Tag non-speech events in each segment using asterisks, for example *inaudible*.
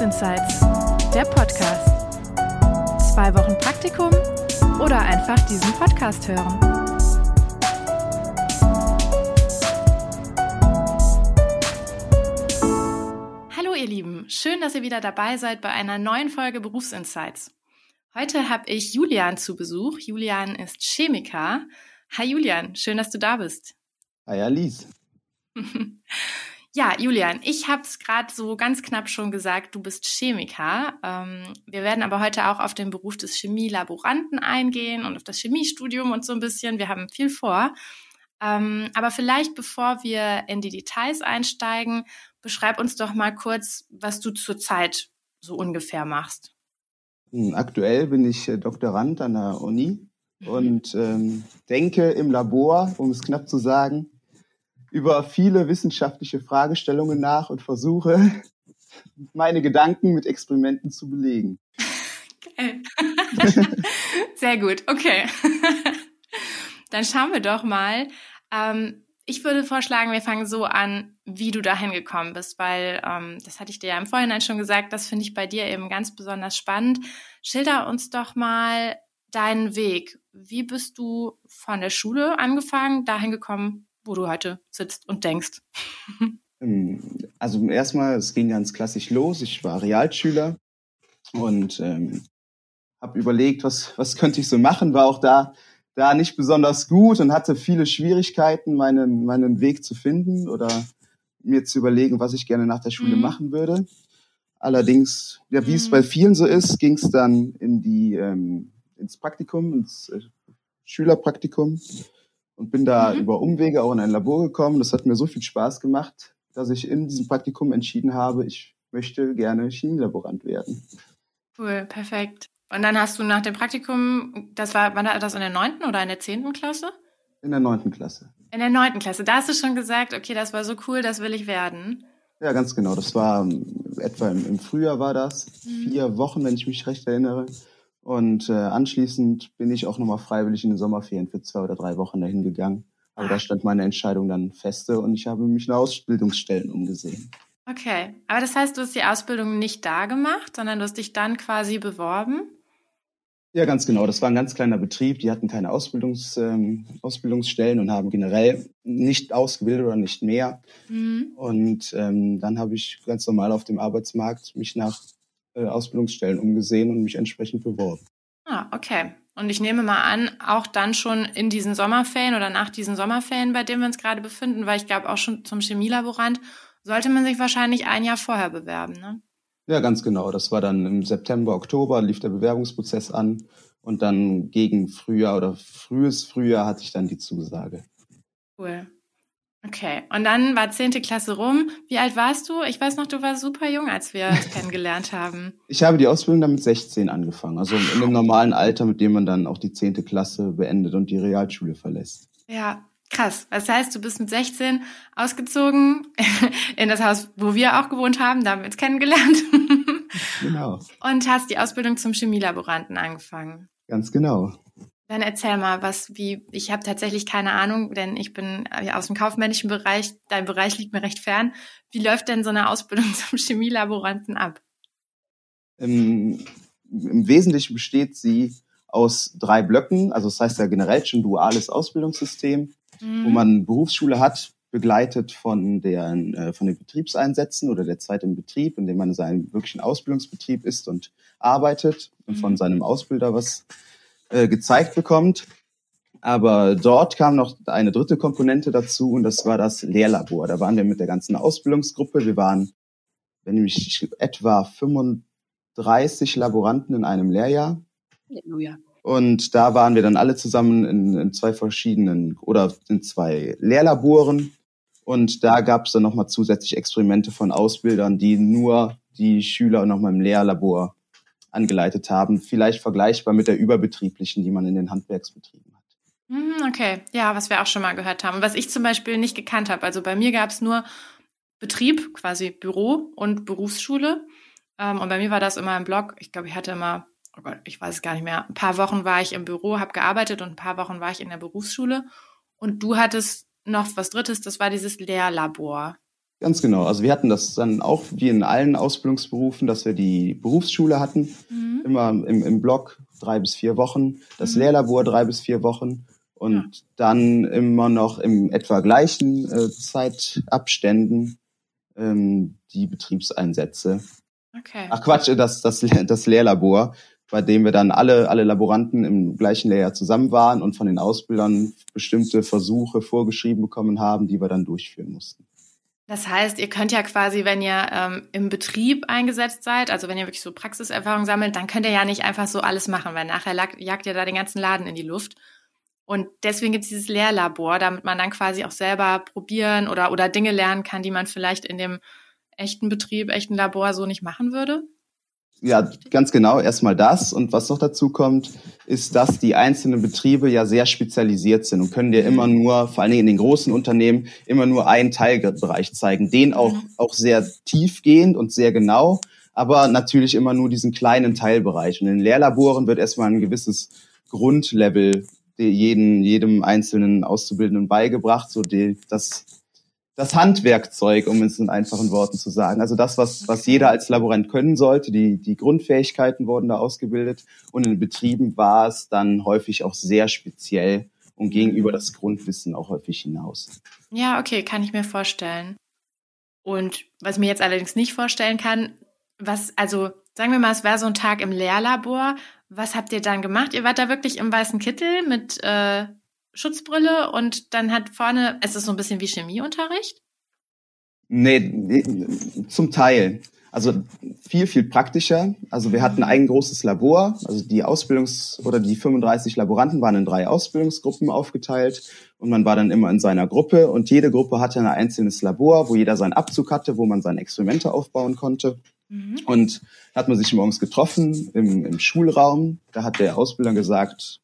Berufsinsights, der Podcast. Zwei Wochen Praktikum oder einfach diesen Podcast hören. Hallo ihr Lieben, schön, dass ihr wieder dabei seid bei einer neuen Folge Berufsinsights. Heute habe ich Julian zu Besuch. Julian ist Chemiker. Hi Julian, schön, dass du da bist. Hi Alice. *laughs* Ja, Julian, ich habe es gerade so ganz knapp schon gesagt, du bist Chemiker. Ähm, wir werden aber heute auch auf den Beruf des Chemielaboranten eingehen und auf das Chemiestudium und so ein bisschen. Wir haben viel vor. Ähm, aber vielleicht, bevor wir in die Details einsteigen, beschreib uns doch mal kurz, was du zurzeit so ungefähr machst. Hm, aktuell bin ich äh, Doktorand an der Uni mhm. und ähm, denke im Labor, um es knapp zu sagen, über viele wissenschaftliche Fragestellungen nach und versuche, meine Gedanken mit Experimenten zu belegen. Geil. *laughs* Sehr gut, okay. *laughs* Dann schauen wir doch mal. Ähm, ich würde vorschlagen, wir fangen so an, wie du dahin gekommen bist, weil ähm, das hatte ich dir ja im Vorhinein schon gesagt, das finde ich bei dir eben ganz besonders spannend. Schilder uns doch mal deinen Weg. Wie bist du von der Schule angefangen, dahin gekommen, wo du heute sitzt und denkst? Ähm, also erstmal, es ging ganz klassisch los. Ich war Realschüler und ähm, habe überlegt, was, was könnte ich so machen, war auch da, da nicht besonders gut und hatte viele Schwierigkeiten, meinen, meinen Weg zu finden oder mir zu überlegen, was ich gerne nach der Schule mhm. machen würde. Allerdings, ja, wie mhm. es bei vielen so ist, ging es dann in die, ähm, ins Praktikum, ins äh, Schülerpraktikum und bin da mhm. über Umwege auch in ein Labor gekommen. Das hat mir so viel Spaß gemacht, dass ich in diesem Praktikum entschieden habe, ich möchte gerne Chemielaborant werden. Cool, perfekt. Und dann hast du nach dem Praktikum, das war, war das in der neunten oder in der zehnten Klasse? In der neunten Klasse. In der neunten Klasse. Da hast du schon gesagt, okay, das war so cool, das will ich werden. Ja, ganz genau. Das war ähm, etwa im, im Frühjahr war das. Mhm. Vier Wochen, wenn ich mich recht erinnere. Und äh, anschließend bin ich auch nochmal freiwillig in den Sommerferien für zwei oder drei Wochen dahin gegangen. Aber da stand meine Entscheidung dann feste und ich habe mich nach Ausbildungsstellen umgesehen. Okay, aber das heißt, du hast die Ausbildung nicht da gemacht, sondern du hast dich dann quasi beworben? Ja, ganz genau. Das war ein ganz kleiner Betrieb. Die hatten keine Ausbildungs, ähm, Ausbildungsstellen und haben generell nicht ausgebildet oder nicht mehr. Mhm. Und ähm, dann habe ich ganz normal auf dem Arbeitsmarkt mich nach Ausbildungsstellen umgesehen und mich entsprechend beworben. Ah, okay. Und ich nehme mal an, auch dann schon in diesen Sommerferien oder nach diesen Sommerferien, bei denen wir uns gerade befinden, weil ich glaube auch schon zum Chemielaborant, sollte man sich wahrscheinlich ein Jahr vorher bewerben, ne? Ja, ganz genau. Das war dann im September, Oktober lief der Bewerbungsprozess an und dann gegen Frühjahr oder frühes Frühjahr hatte ich dann die Zusage. Cool. Okay, und dann war zehnte Klasse rum. Wie alt warst du? Ich weiß noch, du warst super jung, als wir uns *laughs* kennengelernt haben. Ich habe die Ausbildung dann mit 16 angefangen, also in dem normalen Alter, mit dem man dann auch die zehnte Klasse beendet und die Realschule verlässt. Ja, krass. Das heißt, du bist mit 16 ausgezogen *laughs* in das Haus, wo wir auch gewohnt haben, da haben wir uns kennengelernt. *laughs* genau. Und hast die Ausbildung zum Chemielaboranten angefangen. Ganz genau. Dann erzähl mal, was, wie, ich habe tatsächlich keine Ahnung, denn ich bin äh, aus dem kaufmännischen Bereich, dein Bereich liegt mir recht fern. Wie läuft denn so eine Ausbildung *laughs* zum Chemielaboranten ab? Im, Im, Wesentlichen besteht sie aus drei Blöcken, also das heißt ja generell schon duales Ausbildungssystem, mhm. wo man Berufsschule hat, begleitet von, der, äh, von den Betriebseinsätzen oder der Zeit im Betrieb, in dem man in seinem wirklichen Ausbildungsbetrieb ist und arbeitet und mhm. von seinem Ausbilder was äh, gezeigt bekommt. Aber dort kam noch eine dritte Komponente dazu und das war das Lehrlabor. Da waren wir mit der ganzen Ausbildungsgruppe. Wir waren, wenn ich mich etwa 35 Laboranten in einem Lehrjahr. Halleluja. Und da waren wir dann alle zusammen in, in zwei verschiedenen oder in zwei Lehrlaboren. Und da gab es dann nochmal zusätzlich Experimente von Ausbildern, die nur die Schüler nochmal im Lehrlabor angeleitet haben. Vielleicht vergleichbar mit der überbetrieblichen, die man in den Handwerksbetrieben hat. Mhm, okay, ja, was wir auch schon mal gehört haben. Was ich zum Beispiel nicht gekannt habe. Also bei mir gab es nur Betrieb, quasi Büro und Berufsschule. Ähm, und bei mir war das immer im Blog. Ich glaube, ich hatte immer, oh Gott, ich weiß es gar nicht mehr. Ein paar Wochen war ich im Büro, habe gearbeitet und ein paar Wochen war ich in der Berufsschule. Und du hattest noch was Drittes, das war dieses Lehrlabor. Ganz genau. Also wir hatten das dann auch wie in allen Ausbildungsberufen, dass wir die Berufsschule hatten, mhm. immer im, im Block drei bis vier Wochen, das mhm. Lehrlabor drei bis vier Wochen und ja. dann immer noch im etwa gleichen äh, Zeitabständen ähm, die Betriebseinsätze. Okay. Ach Quatsch, das, das, das Lehrlabor, bei dem wir dann alle, alle Laboranten im gleichen Lehrjahr zusammen waren und von den Ausbildern bestimmte Versuche vorgeschrieben bekommen haben, die wir dann durchführen mussten. Das heißt, ihr könnt ja quasi, wenn ihr ähm, im Betrieb eingesetzt seid, also wenn ihr wirklich so Praxiserfahrung sammelt, dann könnt ihr ja nicht einfach so alles machen, weil nachher jagt ihr da den ganzen Laden in die Luft. Und deswegen gibt es dieses Lehrlabor, damit man dann quasi auch selber probieren oder, oder Dinge lernen kann, die man vielleicht in dem echten Betrieb, echten Labor so nicht machen würde. Ja, ganz genau. Erstmal das. Und was noch dazu kommt, ist, dass die einzelnen Betriebe ja sehr spezialisiert sind und können dir immer mhm. nur, vor allen Dingen in den großen Unternehmen, immer nur einen Teilbereich zeigen. Den auch, mhm. auch sehr tiefgehend und sehr genau, aber natürlich immer nur diesen kleinen Teilbereich. Und in den Lehrlaboren wird erstmal ein gewisses Grundlevel jeden, jedem einzelnen Auszubildenden beigebracht, so die, das das Handwerkzeug, um es in einfachen Worten zu sagen. Also das, was, was jeder als Laborant können sollte, die, die Grundfähigkeiten wurden da ausgebildet und in Betrieben war es dann häufig auch sehr speziell und ging über das Grundwissen auch häufig hinaus. Ja, okay, kann ich mir vorstellen. Und was ich mir jetzt allerdings nicht vorstellen kann, was, also sagen wir mal, es wäre so ein Tag im Lehrlabor. Was habt ihr dann gemacht? Ihr wart da wirklich im weißen Kittel mit äh, Schutzbrille und dann hat vorne, ist es so ein bisschen wie Chemieunterricht? Nee, nee, zum Teil. Also viel, viel praktischer. Also wir hatten ein großes Labor. Also die Ausbildungs- oder die 35 Laboranten waren in drei Ausbildungsgruppen aufgeteilt und man war dann immer in seiner Gruppe und jede Gruppe hatte ein einzelnes Labor, wo jeder seinen Abzug hatte, wo man seine Experimente aufbauen konnte. Mhm. Und hat man sich morgens getroffen im, im Schulraum. Da hat der Ausbilder gesagt,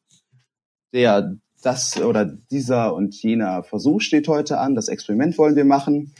der das oder dieser und jener Versuch steht heute an, das Experiment wollen wir machen.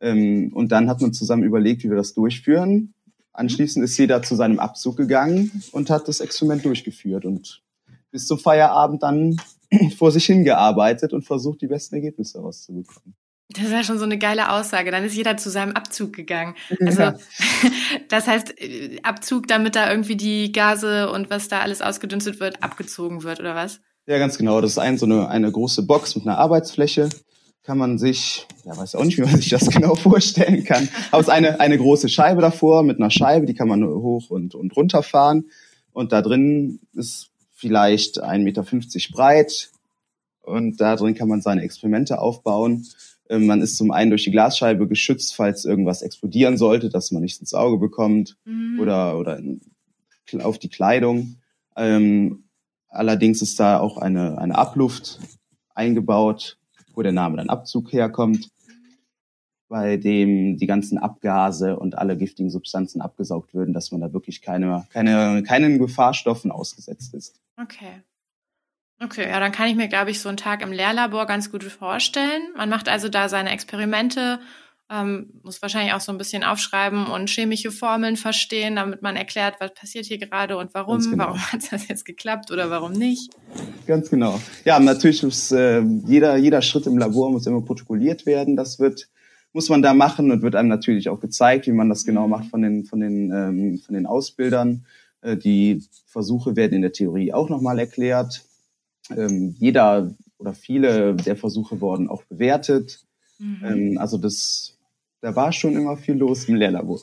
Ähm, und dann hat man zusammen überlegt, wie wir das durchführen. Anschließend ist jeder zu seinem Abzug gegangen und hat das Experiment durchgeführt und bis zum Feierabend dann *clears throat* vor sich hingearbeitet und versucht, die besten Ergebnisse rauszubekommen. Das ist ja schon so eine geile Aussage. Dann ist jeder zu seinem Abzug gegangen. Also ja. *laughs* das heißt äh, Abzug, damit da irgendwie die Gase und was da alles ausgedünstet wird, abgezogen wird, oder was? Ja, ganz genau. Das ist ein, so eine, eine große Box mit einer Arbeitsfläche. Kann man sich, ja, weiß auch nicht, wie man sich das *laughs* genau vorstellen kann. Aber es ist eine, eine große Scheibe davor mit einer Scheibe, die kann man hoch und, und runter fahren. Und da drin ist vielleicht 1,50 Meter breit. Und da drin kann man seine Experimente aufbauen. Ähm, man ist zum einen durch die Glasscheibe geschützt, falls irgendwas explodieren sollte, dass man nichts ins Auge bekommt mhm. oder, oder in, auf die Kleidung. Ähm, Allerdings ist da auch eine, eine Abluft eingebaut, wo der Name dann Abzug herkommt, bei dem die ganzen Abgase und alle giftigen Substanzen abgesaugt würden, dass man da wirklich keine, keine, keinen Gefahrstoffen ausgesetzt ist. Okay. Okay, ja, dann kann ich mir, glaube ich, so einen Tag im Lehrlabor ganz gut vorstellen. Man macht also da seine Experimente ähm, muss wahrscheinlich auch so ein bisschen aufschreiben und chemische Formeln verstehen, damit man erklärt, was passiert hier gerade und warum, genau. warum hat das jetzt geklappt oder warum nicht. Ganz genau. Ja, natürlich muss äh, jeder, jeder Schritt im Labor muss immer protokolliert werden. Das wird muss man da machen und wird einem natürlich auch gezeigt, wie man das genau macht von den von den ähm, von den Ausbildern. Äh, die Versuche werden in der Theorie auch nochmal erklärt. Ähm, jeder oder viele der Versuche wurden auch bewertet. Mhm. Ähm, also das da war schon immer viel los im Lehrlabor.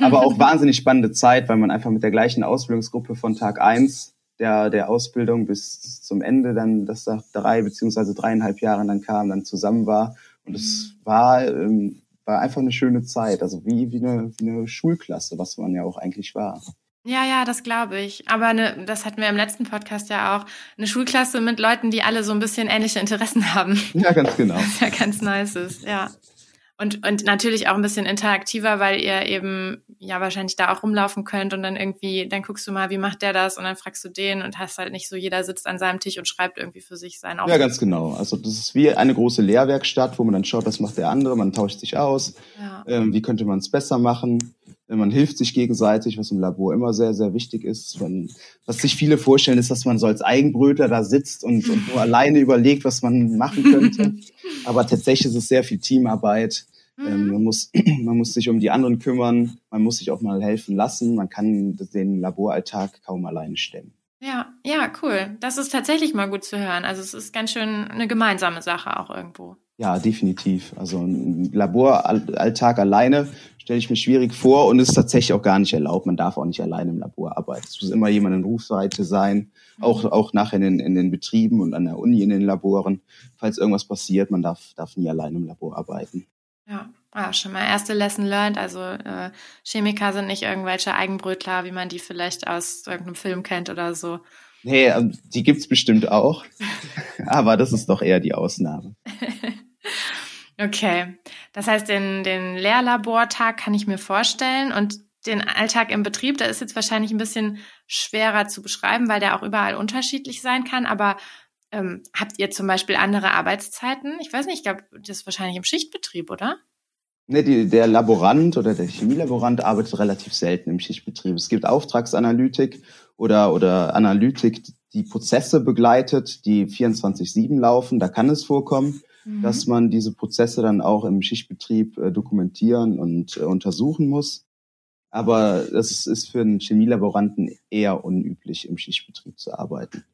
Aber auch *laughs* wahnsinnig spannende Zeit, weil man einfach mit der gleichen Ausbildungsgruppe von Tag eins der, der Ausbildung bis zum Ende dann, das nach drei beziehungsweise dreieinhalb Jahren dann kam, dann zusammen war. Und es mhm. war, ähm, war einfach eine schöne Zeit. Also wie, wie, eine, wie eine Schulklasse, was man ja auch eigentlich war. Ja, ja, das glaube ich. Aber eine, das hatten wir im letzten Podcast ja auch. Eine Schulklasse mit Leuten, die alle so ein bisschen ähnliche Interessen *laughs* haben. Ja, ganz genau. Was *laughs* ja ganz nice ist, ja. Und, und natürlich auch ein bisschen interaktiver, weil ihr eben ja wahrscheinlich da auch rumlaufen könnt und dann irgendwie, dann guckst du mal, wie macht der das und dann fragst du den und hast halt nicht so, jeder sitzt an seinem Tisch und schreibt irgendwie für sich sein Aufgaben. Ja, ganz genau. Also das ist wie eine große Lehrwerkstatt, wo man dann schaut, was macht der andere, man tauscht sich aus, ja. ähm, wie könnte man es besser machen. Man hilft sich gegenseitig, was im Labor immer sehr, sehr wichtig ist. Man, was sich viele vorstellen, ist, dass man so als Eigenbrötler da sitzt und, und nur alleine überlegt, was man machen könnte. *laughs* Aber tatsächlich ist es sehr viel Teamarbeit. Mhm. Ähm, man, muss, *clears throat* man muss sich um die anderen kümmern, man muss sich auch mal helfen lassen, man kann den Laboralltag kaum alleine stemmen. Ja, ja, cool. Das ist tatsächlich mal gut zu hören. Also es ist ganz schön eine gemeinsame Sache auch irgendwo. Ja, definitiv. Also ein Laboralltag alleine stelle ich mir schwierig vor und ist tatsächlich auch gar nicht erlaubt. Man darf auch nicht alleine im Labor arbeiten. Es muss immer jemand in Rufseite sein, mhm. auch, auch nachher in den, in den Betrieben und an der Uni in den Laboren. Falls irgendwas passiert, man darf, darf nie alleine im Labor arbeiten. Ja, ah, schon mal erste Lesson learned. Also äh, Chemiker sind nicht irgendwelche Eigenbrötler, wie man die vielleicht aus irgendeinem Film kennt oder so. Nee, ähm, die gibt's bestimmt auch. *laughs* Aber das ist doch eher die Ausnahme. *laughs* Okay, das heißt, den, den Lehrlabortag kann ich mir vorstellen und den Alltag im Betrieb, der ist jetzt wahrscheinlich ein bisschen schwerer zu beschreiben, weil der auch überall unterschiedlich sein kann. Aber ähm, habt ihr zum Beispiel andere Arbeitszeiten? Ich weiß nicht, ich glaube, das ist wahrscheinlich im Schichtbetrieb, oder? Nee, die, der Laborant oder der Chemielaborant arbeitet relativ selten im Schichtbetrieb. Es gibt Auftragsanalytik oder, oder Analytik, die Prozesse begleitet, die 24-7 laufen. Da kann es vorkommen mhm. dass man diese Prozesse dann auch im Schichtbetrieb äh, dokumentieren und äh, untersuchen muss. Aber das ist für einen Chemielaboranten eher unüblich, im Schichtbetrieb zu arbeiten.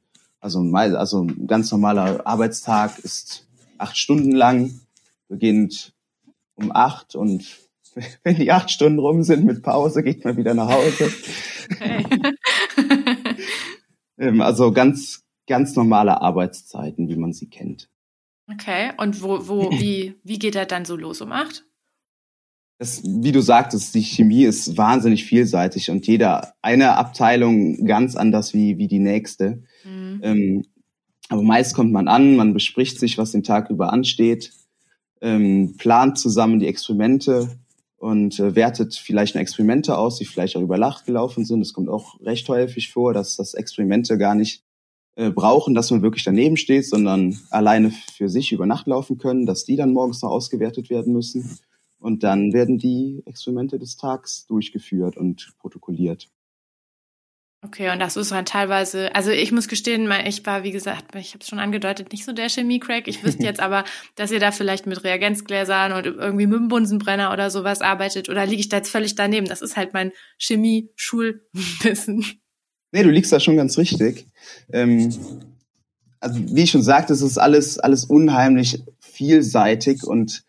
Also, also ein ganz normaler Arbeitstag ist acht Stunden lang, beginnt um acht und *laughs* wenn die acht Stunden rum sind mit Pause, geht man wieder nach Hause. Okay. Ähm, also ganz, ganz normale Arbeitszeiten, wie man sie kennt. Okay, und wo, wo, *clears throat* wie, wie geht er dann so los um acht? Das, wie du sagtest, die Chemie ist wahnsinnig vielseitig und jeder eine Abteilung ganz anders wie, wie die nächste. Mhm. Ähm, aber meist kommt man an, man bespricht sich, was den Tag über ansteht, ähm, plant zusammen die Experimente und äh, wertet vielleicht Experimente aus, die vielleicht auch über Nacht gelaufen sind. Es kommt auch recht häufig vor, dass das Experimente gar nicht äh, brauchen, dass man wirklich daneben steht, sondern alleine für sich über Nacht laufen können, dass die dann morgens noch ausgewertet werden müssen. Und dann werden die Experimente des Tags durchgeführt und protokolliert. Okay, und das ist dann teilweise, also ich muss gestehen, ich war, wie gesagt, ich habe es schon angedeutet, nicht so der Chemie-Crack. Ich wüsste jetzt *laughs* aber, dass ihr da vielleicht mit Reagenzgläsern und irgendwie mit dem Bunsenbrenner oder sowas arbeitet. Oder liege ich da jetzt völlig daneben? Das ist halt mein Chemie-Schulwissen. Nee, du liegst da schon ganz richtig. Ähm, also wie ich schon sagte, es ist alles, alles unheimlich vielseitig und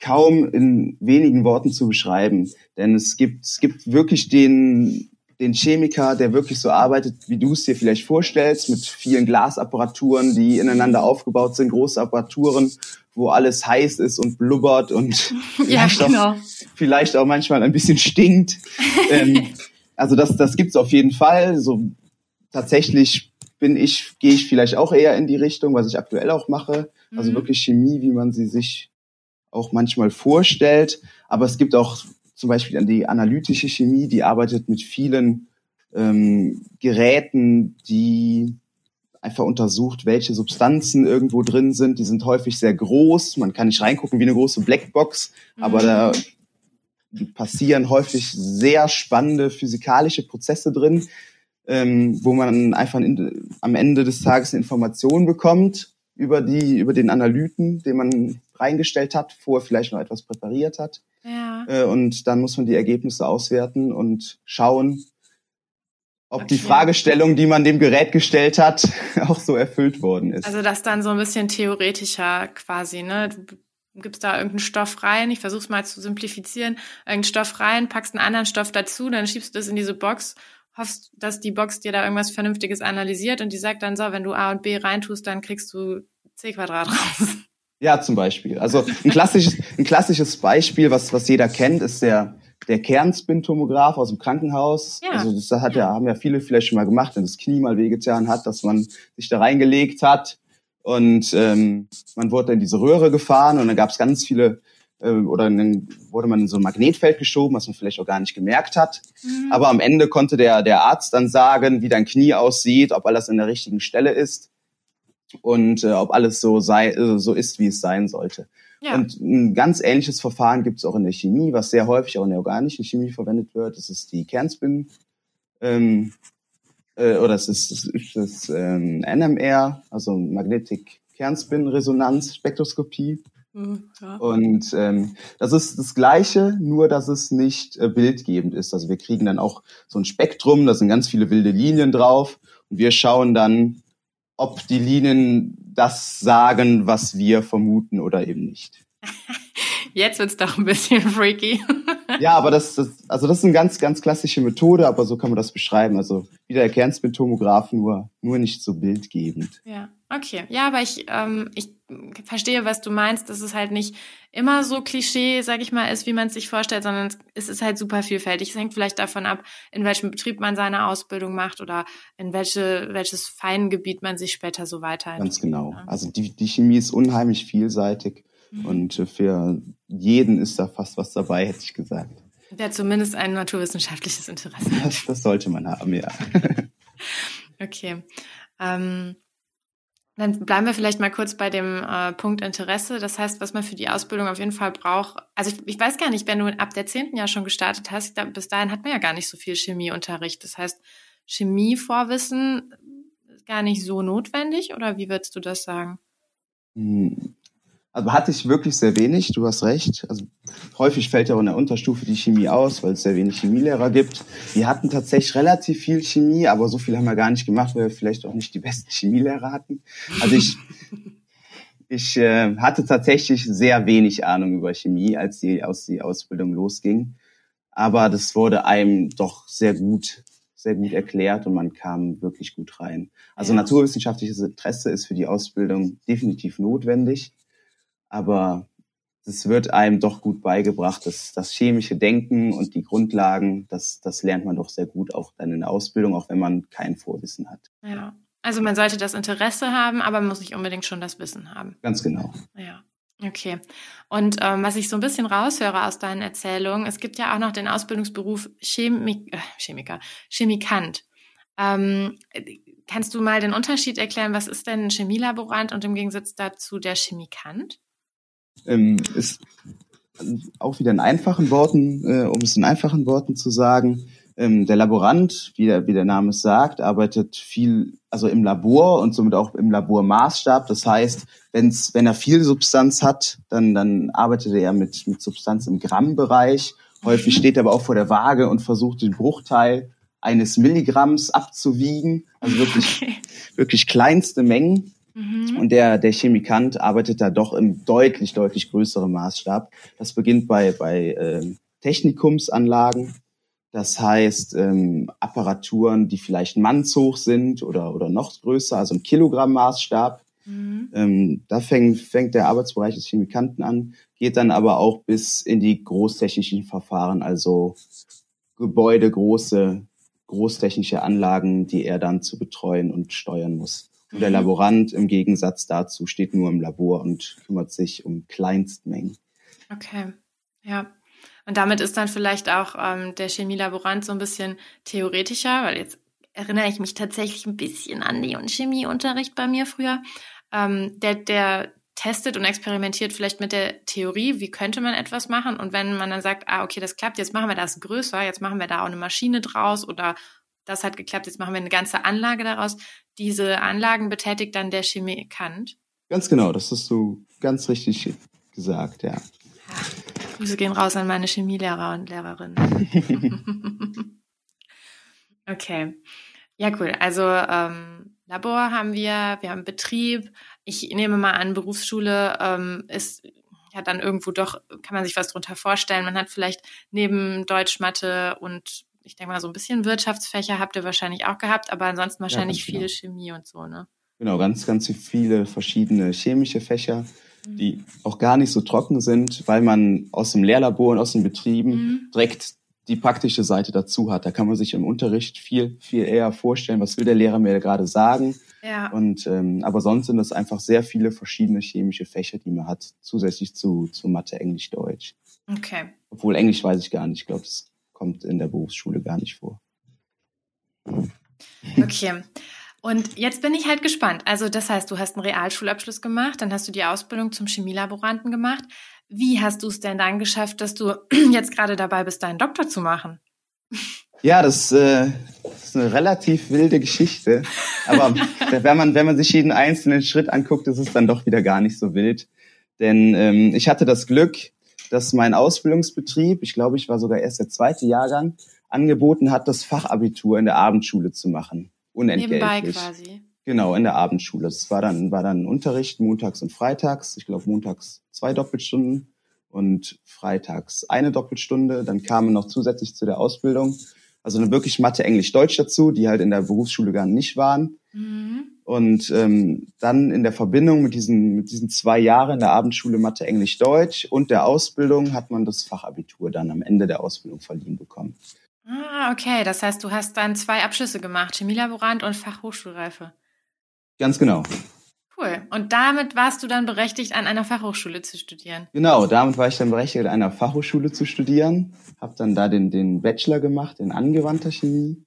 kaum in wenigen Worten zu beschreiben. Denn es gibt, es gibt wirklich den, den Chemiker, der wirklich so arbeitet, wie du es dir vielleicht vorstellst, mit vielen Glasapparaturen, die ineinander aufgebaut sind, große Apparaturen, wo alles heiß ist und blubbert und *laughs* ja, vielleicht, genau. auch, vielleicht auch manchmal ein bisschen stinkt. *laughs* ähm, also das, das gibt's auf jeden Fall. So tatsächlich bin ich, gehe ich vielleicht auch eher in die Richtung, was ich aktuell auch mache. Also mhm. wirklich Chemie, wie man sie sich auch manchmal vorstellt. Aber es gibt auch zum Beispiel die analytische Chemie, die arbeitet mit vielen ähm, Geräten, die einfach untersucht, welche Substanzen irgendwo drin sind. Die sind häufig sehr groß. Man kann nicht reingucken wie eine große Blackbox, mhm. aber da passieren häufig sehr spannende physikalische Prozesse drin, ähm, wo man einfach in, am Ende des Tages eine Information bekommt über die, über den Analyten, den man reingestellt hat, vorher vielleicht noch etwas präpariert hat. Ja. Äh, und dann muss man die Ergebnisse auswerten und schauen, ob okay. die Fragestellung, die man dem Gerät gestellt hat, *laughs* auch so erfüllt worden ist. Also das dann so ein bisschen theoretischer quasi, ne? Du gibst da irgendeinen Stoff rein, ich versuche es mal zu simplifizieren, irgendeinen Stoff rein, packst einen anderen Stoff dazu, dann schiebst du das in diese Box, hoffst, dass die Box dir da irgendwas Vernünftiges analysiert und die sagt dann so, wenn du A und B reintust, dann kriegst du C Quadrat *laughs* raus. Ja, zum Beispiel. Also ein klassisches, ein klassisches Beispiel, was, was jeder kennt, ist der, der Kernspintomograph aus dem Krankenhaus. Ja. Also das hat ja, haben ja viele vielleicht schon mal gemacht, wenn das Knie mal wehgetan hat, dass man sich da reingelegt hat und ähm, man wurde in diese Röhre gefahren und dann gab es ganz viele, äh, oder dann wurde man in so ein Magnetfeld geschoben, was man vielleicht auch gar nicht gemerkt hat. Mhm. Aber am Ende konnte der, der Arzt dann sagen, wie dein Knie aussieht, ob alles an der richtigen Stelle ist und äh, ob alles so sei, äh, so ist, wie es sein sollte. Ja. Und ein ganz ähnliches Verfahren gibt es auch in der Chemie, was sehr häufig auch in der organischen Chemie verwendet wird. Das ist die Kernspin ähm, äh, oder es ist, es ist das ähm, NMR, also Magnetic Kernspin-Resonanz-Spektroskopie. Mhm, ja. Und ähm, das ist das Gleiche, nur dass es nicht äh, bildgebend ist. Also wir kriegen dann auch so ein Spektrum, da sind ganz viele wilde Linien drauf und wir schauen dann, ob die Linien das sagen, was wir vermuten oder eben nicht. *laughs* Jetzt wird's doch ein bisschen freaky. Ja, aber das, das, also das ist eine ganz, ganz klassische Methode, aber so kann man das beschreiben. Also wieder erkennst es mit Tomographen, nur, nur nicht so bildgebend. Ja, okay. Ja, aber ich, ähm, ich verstehe, was du meinst, dass es halt nicht immer so Klischee, sag ich mal, ist, wie man es sich vorstellt, sondern es ist halt super vielfältig. Es hängt vielleicht davon ab, in welchem Betrieb man seine Ausbildung macht oder in welche, welches Feingebiet man sich später so weiterentwickelt. Ganz genau. Ne? Also die, die Chemie ist unheimlich vielseitig mhm. und für jeden ist da fast was dabei, hätte ich gesagt. Der zumindest ein naturwissenschaftliches Interesse hat. Das, das sollte man haben, ja. *laughs* okay. Ähm, dann bleiben wir vielleicht mal kurz bei dem äh, Punkt Interesse. Das heißt, was man für die Ausbildung auf jeden Fall braucht. Also ich, ich weiß gar nicht, wenn du ab der zehnten Jahr schon gestartet hast, da, bis dahin hat man ja gar nicht so viel Chemieunterricht. Das heißt, Chemievorwissen ist gar nicht so notwendig oder wie würdest du das sagen? Also hatte ich wirklich sehr wenig, du hast recht. Also häufig fällt ja auch in der Unterstufe die Chemie aus, weil es sehr wenig Chemielehrer gibt. Wir hatten tatsächlich relativ viel Chemie, aber so viel haben wir gar nicht gemacht, weil wir vielleicht auch nicht die *laughs* besten Chemielehrer hatten. Also ich, *laughs* ich äh, hatte tatsächlich sehr wenig Ahnung über Chemie, als die, aus die Ausbildung losging. Aber das wurde einem doch sehr gut sehr gut erklärt und man kam wirklich gut rein. Also ja. naturwissenschaftliches Interesse ist für die Ausbildung definitiv notwendig aber es wird einem doch gut beigebracht, dass das chemische Denken und die Grundlagen, das, das lernt man doch sehr gut auch dann in der Ausbildung, auch wenn man kein Vorwissen hat. Ja, also man sollte das Interesse haben, aber man muss nicht unbedingt schon das Wissen haben. Ganz genau. Ja. Okay. Und ähm, was ich so ein bisschen raushöre aus deinen Erzählungen, es gibt ja auch noch den Ausbildungsberuf Chemik äh, Chemiker, Chemikant. Ähm, kannst du mal den Unterschied erklären, was ist denn ein Chemielaborant und im Gegensatz dazu der Chemikant? Ähm, ist auch wieder in einfachen Worten, äh, um es in einfachen Worten zu sagen, ähm, der Laborant, wie der, wie der Name es sagt, arbeitet viel, also im Labor und somit auch im Labormaßstab. Das heißt, wenn's, wenn er viel Substanz hat, dann, dann arbeitet er mit, mit Substanz im Grammbereich. Häufig steht er aber auch vor der Waage und versucht den Bruchteil eines Milligramms abzuwiegen. Also wirklich, okay. *laughs* wirklich kleinste Mengen. Mhm. Und der, der Chemikant arbeitet da doch im deutlich, deutlich größeren Maßstab. Das beginnt bei, bei äh, Technikumsanlagen. Das heißt, ähm, Apparaturen, die vielleicht mannshoch sind oder, oder noch größer, also im Kilogramm-Maßstab. Mhm. Ähm, da fängt, fängt der Arbeitsbereich des Chemikanten an, geht dann aber auch bis in die großtechnischen Verfahren, also Gebäude, große, großtechnische Anlagen, die er dann zu betreuen und steuern muss. Und der Laborant im Gegensatz dazu steht nur im Labor und kümmert sich um Kleinstmengen. Okay, ja. Und damit ist dann vielleicht auch ähm, der Chemielaborant so ein bisschen theoretischer, weil jetzt erinnere ich mich tatsächlich ein bisschen an den Chemieunterricht bei mir früher. Ähm, der, der testet und experimentiert vielleicht mit der Theorie, wie könnte man etwas machen. Und wenn man dann sagt, ah, okay, das klappt, jetzt machen wir das größer, jetzt machen wir da auch eine Maschine draus oder das hat geklappt, jetzt machen wir eine ganze Anlage daraus. Diese Anlagen betätigt dann der Chemikant. Ganz genau, das hast du ganz richtig gesagt, ja. Grüße gehen raus an meine Chemielehrer und Lehrerinnen. *laughs* okay. Ja, cool. Also ähm, Labor haben wir, wir haben Betrieb. Ich nehme mal an, Berufsschule ähm, ist ja dann irgendwo doch, kann man sich was drunter vorstellen. Man hat vielleicht neben Deutsch, Mathe und ich denke mal, so ein bisschen Wirtschaftsfächer habt ihr wahrscheinlich auch gehabt, aber ansonsten wahrscheinlich ja, genau. viel Chemie und so, ne? Genau, ganz, ganz viele verschiedene chemische Fächer, mhm. die auch gar nicht so trocken sind, weil man aus dem Lehrlabor und aus den Betrieben mhm. direkt die praktische Seite dazu hat. Da kann man sich im Unterricht viel, viel eher vorstellen, was will der Lehrer mir gerade sagen. Ja. Und ähm, aber sonst sind das einfach sehr viele verschiedene chemische Fächer, die man hat, zusätzlich zu, zu Mathe, Englisch, Deutsch. Okay. Obwohl Englisch weiß ich gar nicht. Ich glaube, das kommt in der Berufsschule gar nicht vor. Okay. Und jetzt bin ich halt gespannt. Also das heißt, du hast einen Realschulabschluss gemacht, dann hast du die Ausbildung zum Chemielaboranten gemacht. Wie hast du es denn dann geschafft, dass du *clears throat* jetzt gerade dabei bist, deinen Doktor zu machen? Ja, das, äh, das ist eine relativ wilde Geschichte. Aber *laughs* wenn man, wenn man sich jeden einzelnen Schritt anguckt, ist es dann doch wieder gar nicht so wild. Denn ähm, ich hatte das Glück, dass mein Ausbildungsbetrieb, ich glaube, ich war sogar erst der zweite Jahrgang, angeboten hat, das Fachabitur in der Abendschule zu machen. Unentgeltlich. Nebenbei quasi. Genau, in der Abendschule. Das war dann, war dann Unterricht montags und freitags. Ich glaube, montags zwei Doppelstunden und freitags eine Doppelstunde. Dann kamen noch zusätzlich zu der Ausbildung, also eine wirklich Mathe, Englisch, Deutsch dazu, die halt in der Berufsschule gar nicht waren. Mhm. Und ähm, dann in der Verbindung mit diesen, mit diesen zwei Jahren in der Abendschule Mathe, Englisch, Deutsch und der Ausbildung hat man das Fachabitur dann am Ende der Ausbildung verliehen bekommen. Ah, okay. Das heißt, du hast dann zwei Abschlüsse gemacht, Chemielaborant und Fachhochschulreife. Ganz genau. Cool. Und damit warst du dann berechtigt, an einer Fachhochschule zu studieren? Genau, damit war ich dann berechtigt, an einer Fachhochschule zu studieren. Hab dann da den, den Bachelor gemacht in angewandter Chemie.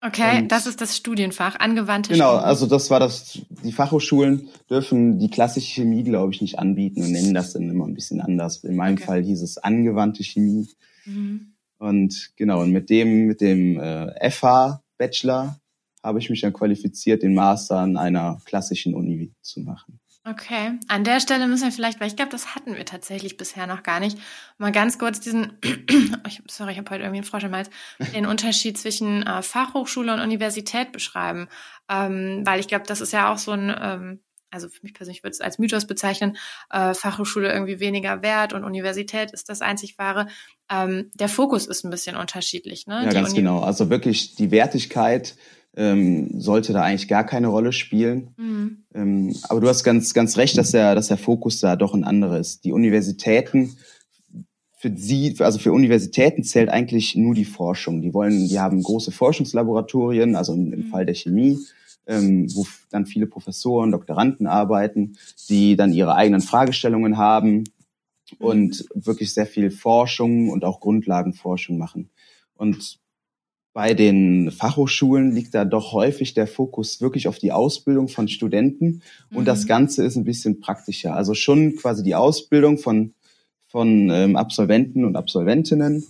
Okay, und das ist das Studienfach, angewandte genau, Chemie. Genau, also das war das, die Fachhochschulen dürfen die klassische Chemie, glaube ich, nicht anbieten und nennen das dann immer ein bisschen anders. In meinem okay. Fall hieß es angewandte Chemie. Mhm. Und genau, und mit dem, mit dem äh, FH Bachelor habe ich mich dann qualifiziert, den Master an einer klassischen Uni zu machen. Okay, an der Stelle müssen wir vielleicht, weil ich glaube, das hatten wir tatsächlich bisher noch gar nicht, mal ganz kurz diesen, *clears throat* sorry, ich habe heute irgendwie einen Frosch im Hals, den *laughs* Unterschied zwischen äh, Fachhochschule und Universität beschreiben. Ähm, weil ich glaube, das ist ja auch so ein, ähm, also für mich persönlich würde es als Mythos bezeichnen, äh, Fachhochschule irgendwie weniger wert und Universität ist das einzig wahre. Ähm, der Fokus ist ein bisschen unterschiedlich, ne? Ja, die ganz Uni genau. Also wirklich die Wertigkeit ähm, sollte da eigentlich gar keine Rolle spielen. Mhm. Ähm, aber du hast ganz, ganz recht, dass der, dass der Fokus da doch ein anderer ist. Die Universitäten, für sie, also für Universitäten zählt eigentlich nur die Forschung. Die wollen, die haben große Forschungslaboratorien, also im, im mhm. Fall der Chemie, ähm, wo dann viele Professoren, Doktoranden arbeiten, die dann ihre eigenen Fragestellungen haben und mhm. wirklich sehr viel Forschung und auch Grundlagenforschung machen. Und bei den Fachhochschulen liegt da doch häufig der Fokus wirklich auf die Ausbildung von Studenten und mhm. das Ganze ist ein bisschen praktischer. Also schon quasi die Ausbildung von, von ähm, Absolventen und Absolventinnen,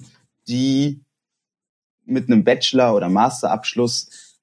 die mit einem Bachelor- oder Masterabschluss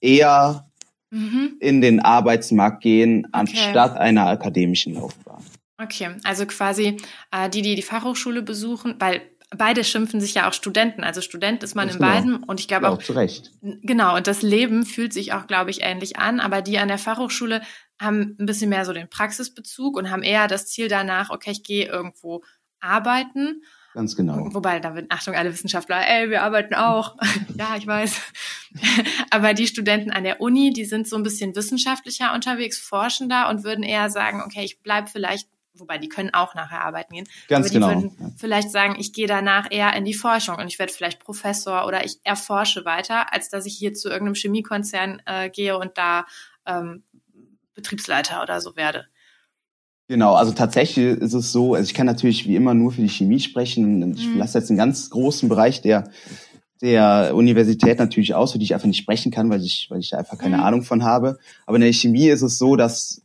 eher mhm. in den Arbeitsmarkt gehen, okay. anstatt einer akademischen Laufbahn. Okay, also quasi äh, die, die die Fachhochschule besuchen, weil beide schimpfen sich ja auch Studenten. Also Student ist man in genau. beiden und ich glaube auch, auch zu Recht. Genau, und das Leben fühlt sich auch, glaube ich, ähnlich an. Aber die an der Fachhochschule haben ein bisschen mehr so den Praxisbezug und haben eher das Ziel danach, okay, ich gehe irgendwo arbeiten. Ganz genau. Wobei, da wird, Achtung, alle Wissenschaftler, ey, wir arbeiten auch. *laughs* ja, ich weiß. Aber die Studenten an der Uni, die sind so ein bisschen wissenschaftlicher unterwegs, forschender und würden eher sagen, okay, ich bleib vielleicht wobei die können auch nachher arbeiten gehen. Ganz aber die genau. würden vielleicht sagen, ich gehe danach eher in die Forschung und ich werde vielleicht Professor oder ich erforsche weiter, als dass ich hier zu irgendeinem Chemiekonzern äh, gehe und da ähm, Betriebsleiter oder so werde. Genau, also tatsächlich ist es so, also ich kann natürlich wie immer nur für die Chemie sprechen. Ich mhm. lasse jetzt einen ganz großen Bereich der der Universität natürlich aus, für die ich einfach nicht sprechen kann, weil ich, weil ich da einfach keine mhm. Ahnung von habe. Aber in der Chemie ist es so, dass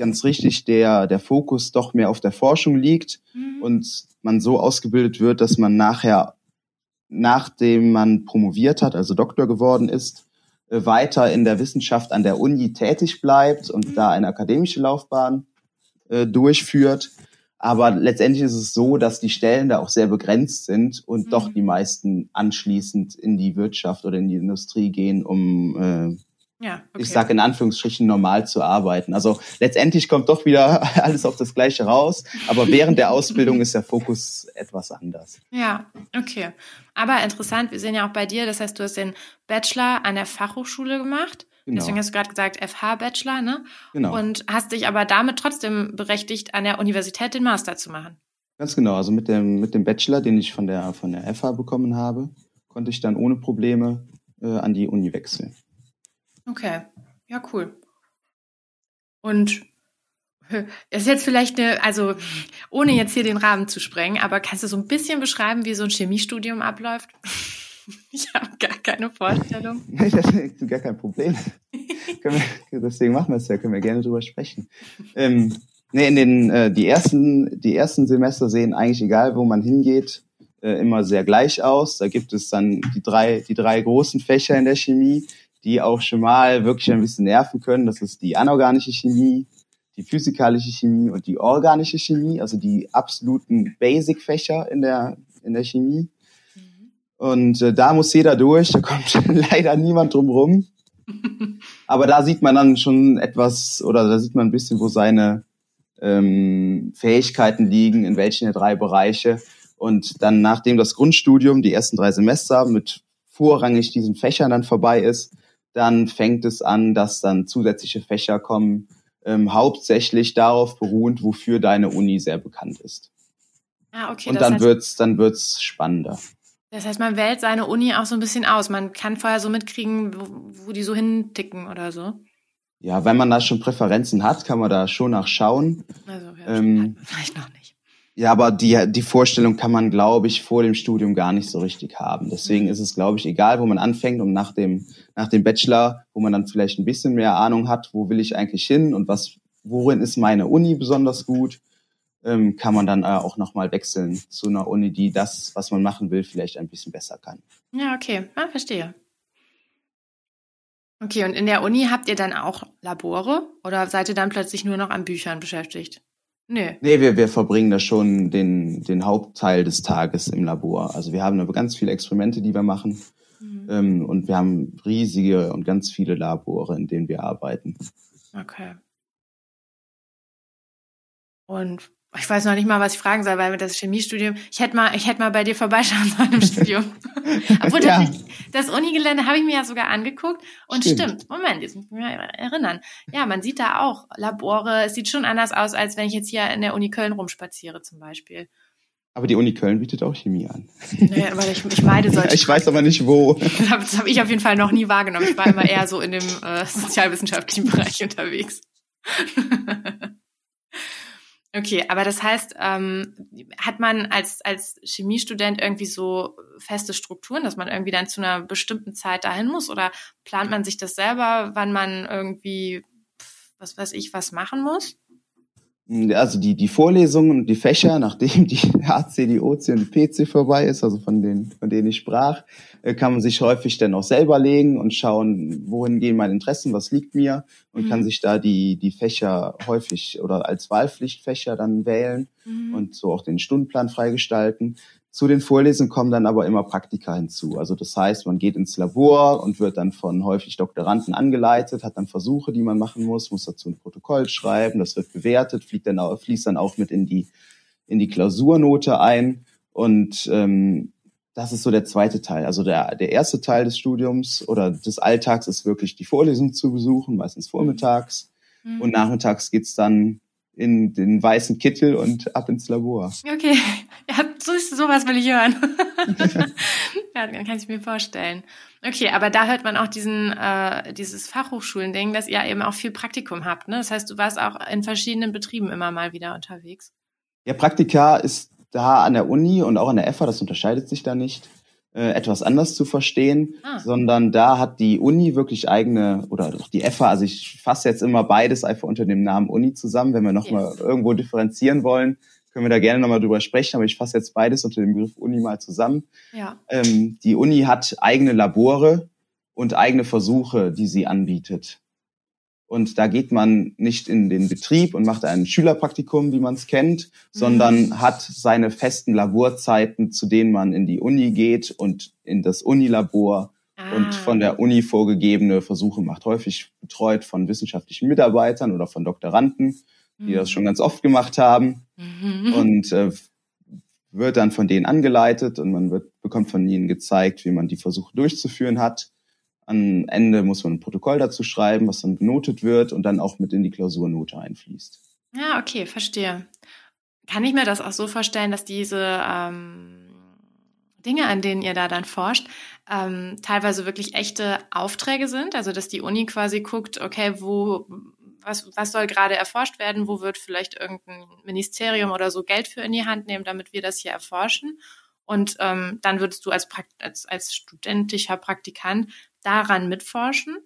ganz richtig der, der Fokus doch mehr auf der Forschung liegt mhm. und man so ausgebildet wird, dass man nachher, nachdem man promoviert hat, also Doktor geworden ist, äh, weiter in der Wissenschaft an der Uni tätig bleibt und mhm. da eine akademische Laufbahn äh, durchführt. Aber letztendlich ist es so, dass die Stellen da auch sehr begrenzt sind und mhm. doch die meisten anschließend in die Wirtschaft oder in die Industrie gehen, um äh, ja, okay. ich sage in Anführungsstrichen normal zu arbeiten. Also letztendlich kommt doch wieder *laughs* alles auf das Gleiche raus, aber während der Ausbildung ist der Fokus etwas anders. Ja, okay. Aber interessant, wir sehen ja auch bei dir, das heißt, du hast den Bachelor an der Fachhochschule gemacht. Genau. Deswegen hast du gerade gesagt FH-Bachelor, ne? Genau. Und hast dich aber damit trotzdem berechtigt, an der Universität den Master zu machen. Ganz genau. Also mit dem, mit dem Bachelor, den ich von der, von der FH bekommen habe, konnte ich dann ohne Probleme äh, an die Uni wechseln. Okay, ja, cool. Und *laughs* ist jetzt vielleicht eine, also ohne jetzt hier den Rahmen zu sprengen, aber kannst du so ein bisschen beschreiben, wie so ein Chemiestudium abläuft? *laughs* Ich habe gar keine Vorstellung. *laughs* Das ist gar kein Problem. wir, deswegen machen wir es ja, können wir gerne drüber sprechen. Ähm, nee, in den, äh, die, ersten, die ersten Semester sehen eigentlich, egal wo man hingeht, äh, immer sehr gleich aus. Da gibt es dann die drei, die drei großen Fächer in der Chemie, die auch schon mal wirklich ein bisschen nerven können. Das ist die anorganische Chemie, die physikalische Chemie und die organische Chemie, also die absoluten Basic-Fächer in der, in der Chemie. Mhm. Und äh, da muss jeder durch, da kommt *laughs* leider niemand drum rum. *laughs* Aber da sieht man dann schon etwas, oder da sieht man ein bisschen, wo seine ähm, Fähigkeiten liegen, in welchen der drei Bereiche. Und dann, nachdem das Grundstudium, die ersten drei Semester mit vorrangig diesen Fächern dann vorbei ist, dann fängt es an, dass dann zusätzliche Fächer kommen, ähm, hauptsächlich darauf beruhend, wofür deine Uni sehr bekannt ist. Ah, okay. Und dann heißt, wird's, dann wird's spannender. Das heißt, man wählt seine Uni auch so ein bisschen aus. Man kann vorher so mitkriegen, wo, wo die so hinticken oder so. Ja, wenn man da schon Präferenzen hat, kann man da schon nachschauen. Also, ja, ähm, vielleicht noch nicht. Ja, aber die, die Vorstellung kann man, glaube ich, vor dem Studium gar nicht so richtig haben. Deswegen mhm. ist es, glaube ich, egal, wo man anfängt und nach dem, nach dem Bachelor, wo man dann vielleicht ein bisschen mehr Ahnung hat, wo will ich eigentlich hin und was, worin ist meine Uni besonders gut, ähm, kann man dann äh, auch nochmal wechseln zu einer Uni, die das, was man machen will, vielleicht ein bisschen besser kann. Ja, okay. Ah, verstehe. Okay, und in der Uni habt ihr dann auch Labore oder seid ihr dann plötzlich nur noch an Büchern beschäftigt? Nee. Nee, wir, wir verbringen da schon den, den Hauptteil des Tages im Labor. Also wir haben da ganz viele Experimente, die wir machen. Mhm. Ähm, und wir haben riesige und ganz viele Labore, in denen wir arbeiten. Okay. Und ich weiß noch nicht mal, was ich fragen soll, weil mit das Chemiestudium, ich hätte mal, ich hätte mal bei dir vorbeischauen *laughs* sollen im Studium. *laughs* Obwohl ja. das, das Unigelände habe ich mir ja sogar angeguckt und stimmt. stimmt. Moment, jetzt muss ich mich mal erinnern. Ja, man sieht da auch Labore. Es sieht schon anders aus, als wenn ich jetzt hier in der Uni Köln rumspaziere zum Beispiel. Aber die Uni Köln bietet auch Chemie an. Naja, weil ich, ich meine *laughs* solche. ich weiß aber nicht wo. Das habe ich auf jeden Fall noch nie wahrgenommen. Ich war immer eher so in dem äh, sozialwissenschaftlichen Bereich unterwegs. Okay, aber das heißt, ähm, hat man als, als Chemiestudent irgendwie so feste Strukturen, dass man irgendwie dann zu einer bestimmten Zeit dahin muss? Oder plant man sich das selber, wann man irgendwie, was weiß ich, was machen muss? Also die, die Vorlesungen und die Fächer, *laughs* nachdem die AC, die OC und die PC vorbei ist, also von denen, von denen ich sprach, äh, kann man sich häufig dann auch selber legen und schauen, wohin gehen meine Interessen, was liegt mir und mhm. kann sich da die, die Fächer häufig oder als Wahlpflichtfächer dann wählen mhm. und so auch den Stundenplan freigestalten. Zu den Vorlesungen kommen dann aber immer Praktika hinzu. Also das heißt, man geht ins Labor und wird dann von häufig Doktoranden angeleitet, hat dann Versuche, die man machen muss, muss dazu ein Protokoll schreiben, das wird bewertet, fliegt dann auch, fließt dann auch mit in die, in die Klausurnote ein. Und ähm, das ist so der zweite Teil. Also der, der erste Teil des Studiums oder des Alltags ist wirklich die Vorlesung zu besuchen, meistens vormittags. Mhm. Und nachmittags geht's dann in den weißen Kittel und ab ins Labor. Okay, *laughs* ja, so ist sowas will ich hören. *laughs* ja, dann kann ich mir vorstellen. Okay, aber da hört man auch diesen äh, dieses Fachhochschulen-Ding, dass ihr eben auch viel Praktikum habt. Ne? Das heißt, du warst auch in verschiedenen Betrieben immer mal wieder unterwegs. Ja, Praktika ist da an der Uni und auch an der FA, das unterscheidet sich da nicht äh, etwas anders zu verstehen, ah. sondern da hat die Uni wirklich eigene, oder doch die EFA, also ich fasse jetzt immer beides einfach unter dem Namen Uni zusammen, wenn wir nochmal yes. irgendwo differenzieren wollen, können wir da gerne nochmal drüber sprechen, aber ich fasse jetzt beides unter dem Begriff Uni mal zusammen. Ja. Ähm, die Uni hat eigene Labore und eigene Versuche, die sie anbietet. Und da geht man nicht in den Betrieb und macht ein Schülerpraktikum, wie man es kennt, mhm. sondern hat seine festen Laborzeiten, zu denen man in die Uni geht und in das Unilabor ah. und von der Uni vorgegebene Versuche macht. Häufig betreut von wissenschaftlichen Mitarbeitern oder von Doktoranden, die mhm. das schon ganz oft gemacht haben. Mhm. Und äh, wird dann von denen angeleitet und man wird, bekommt von ihnen gezeigt, wie man die Versuche durchzuführen hat. Am Ende muss man ein Protokoll dazu schreiben, was dann benotet wird und dann auch mit in die Klausurnote einfließt. Ja, okay, verstehe. Kann ich mir das auch so vorstellen, dass diese ähm, Dinge, an denen ihr da dann forscht, ähm, teilweise wirklich echte Aufträge sind? Also dass die Uni quasi guckt, okay, wo was, was soll gerade erforscht werden, wo wird vielleicht irgendein Ministerium oder so Geld für in die Hand nehmen, damit wir das hier erforschen. Und ähm, dann würdest du als, als, als studentischer Praktikant daran mitforschen?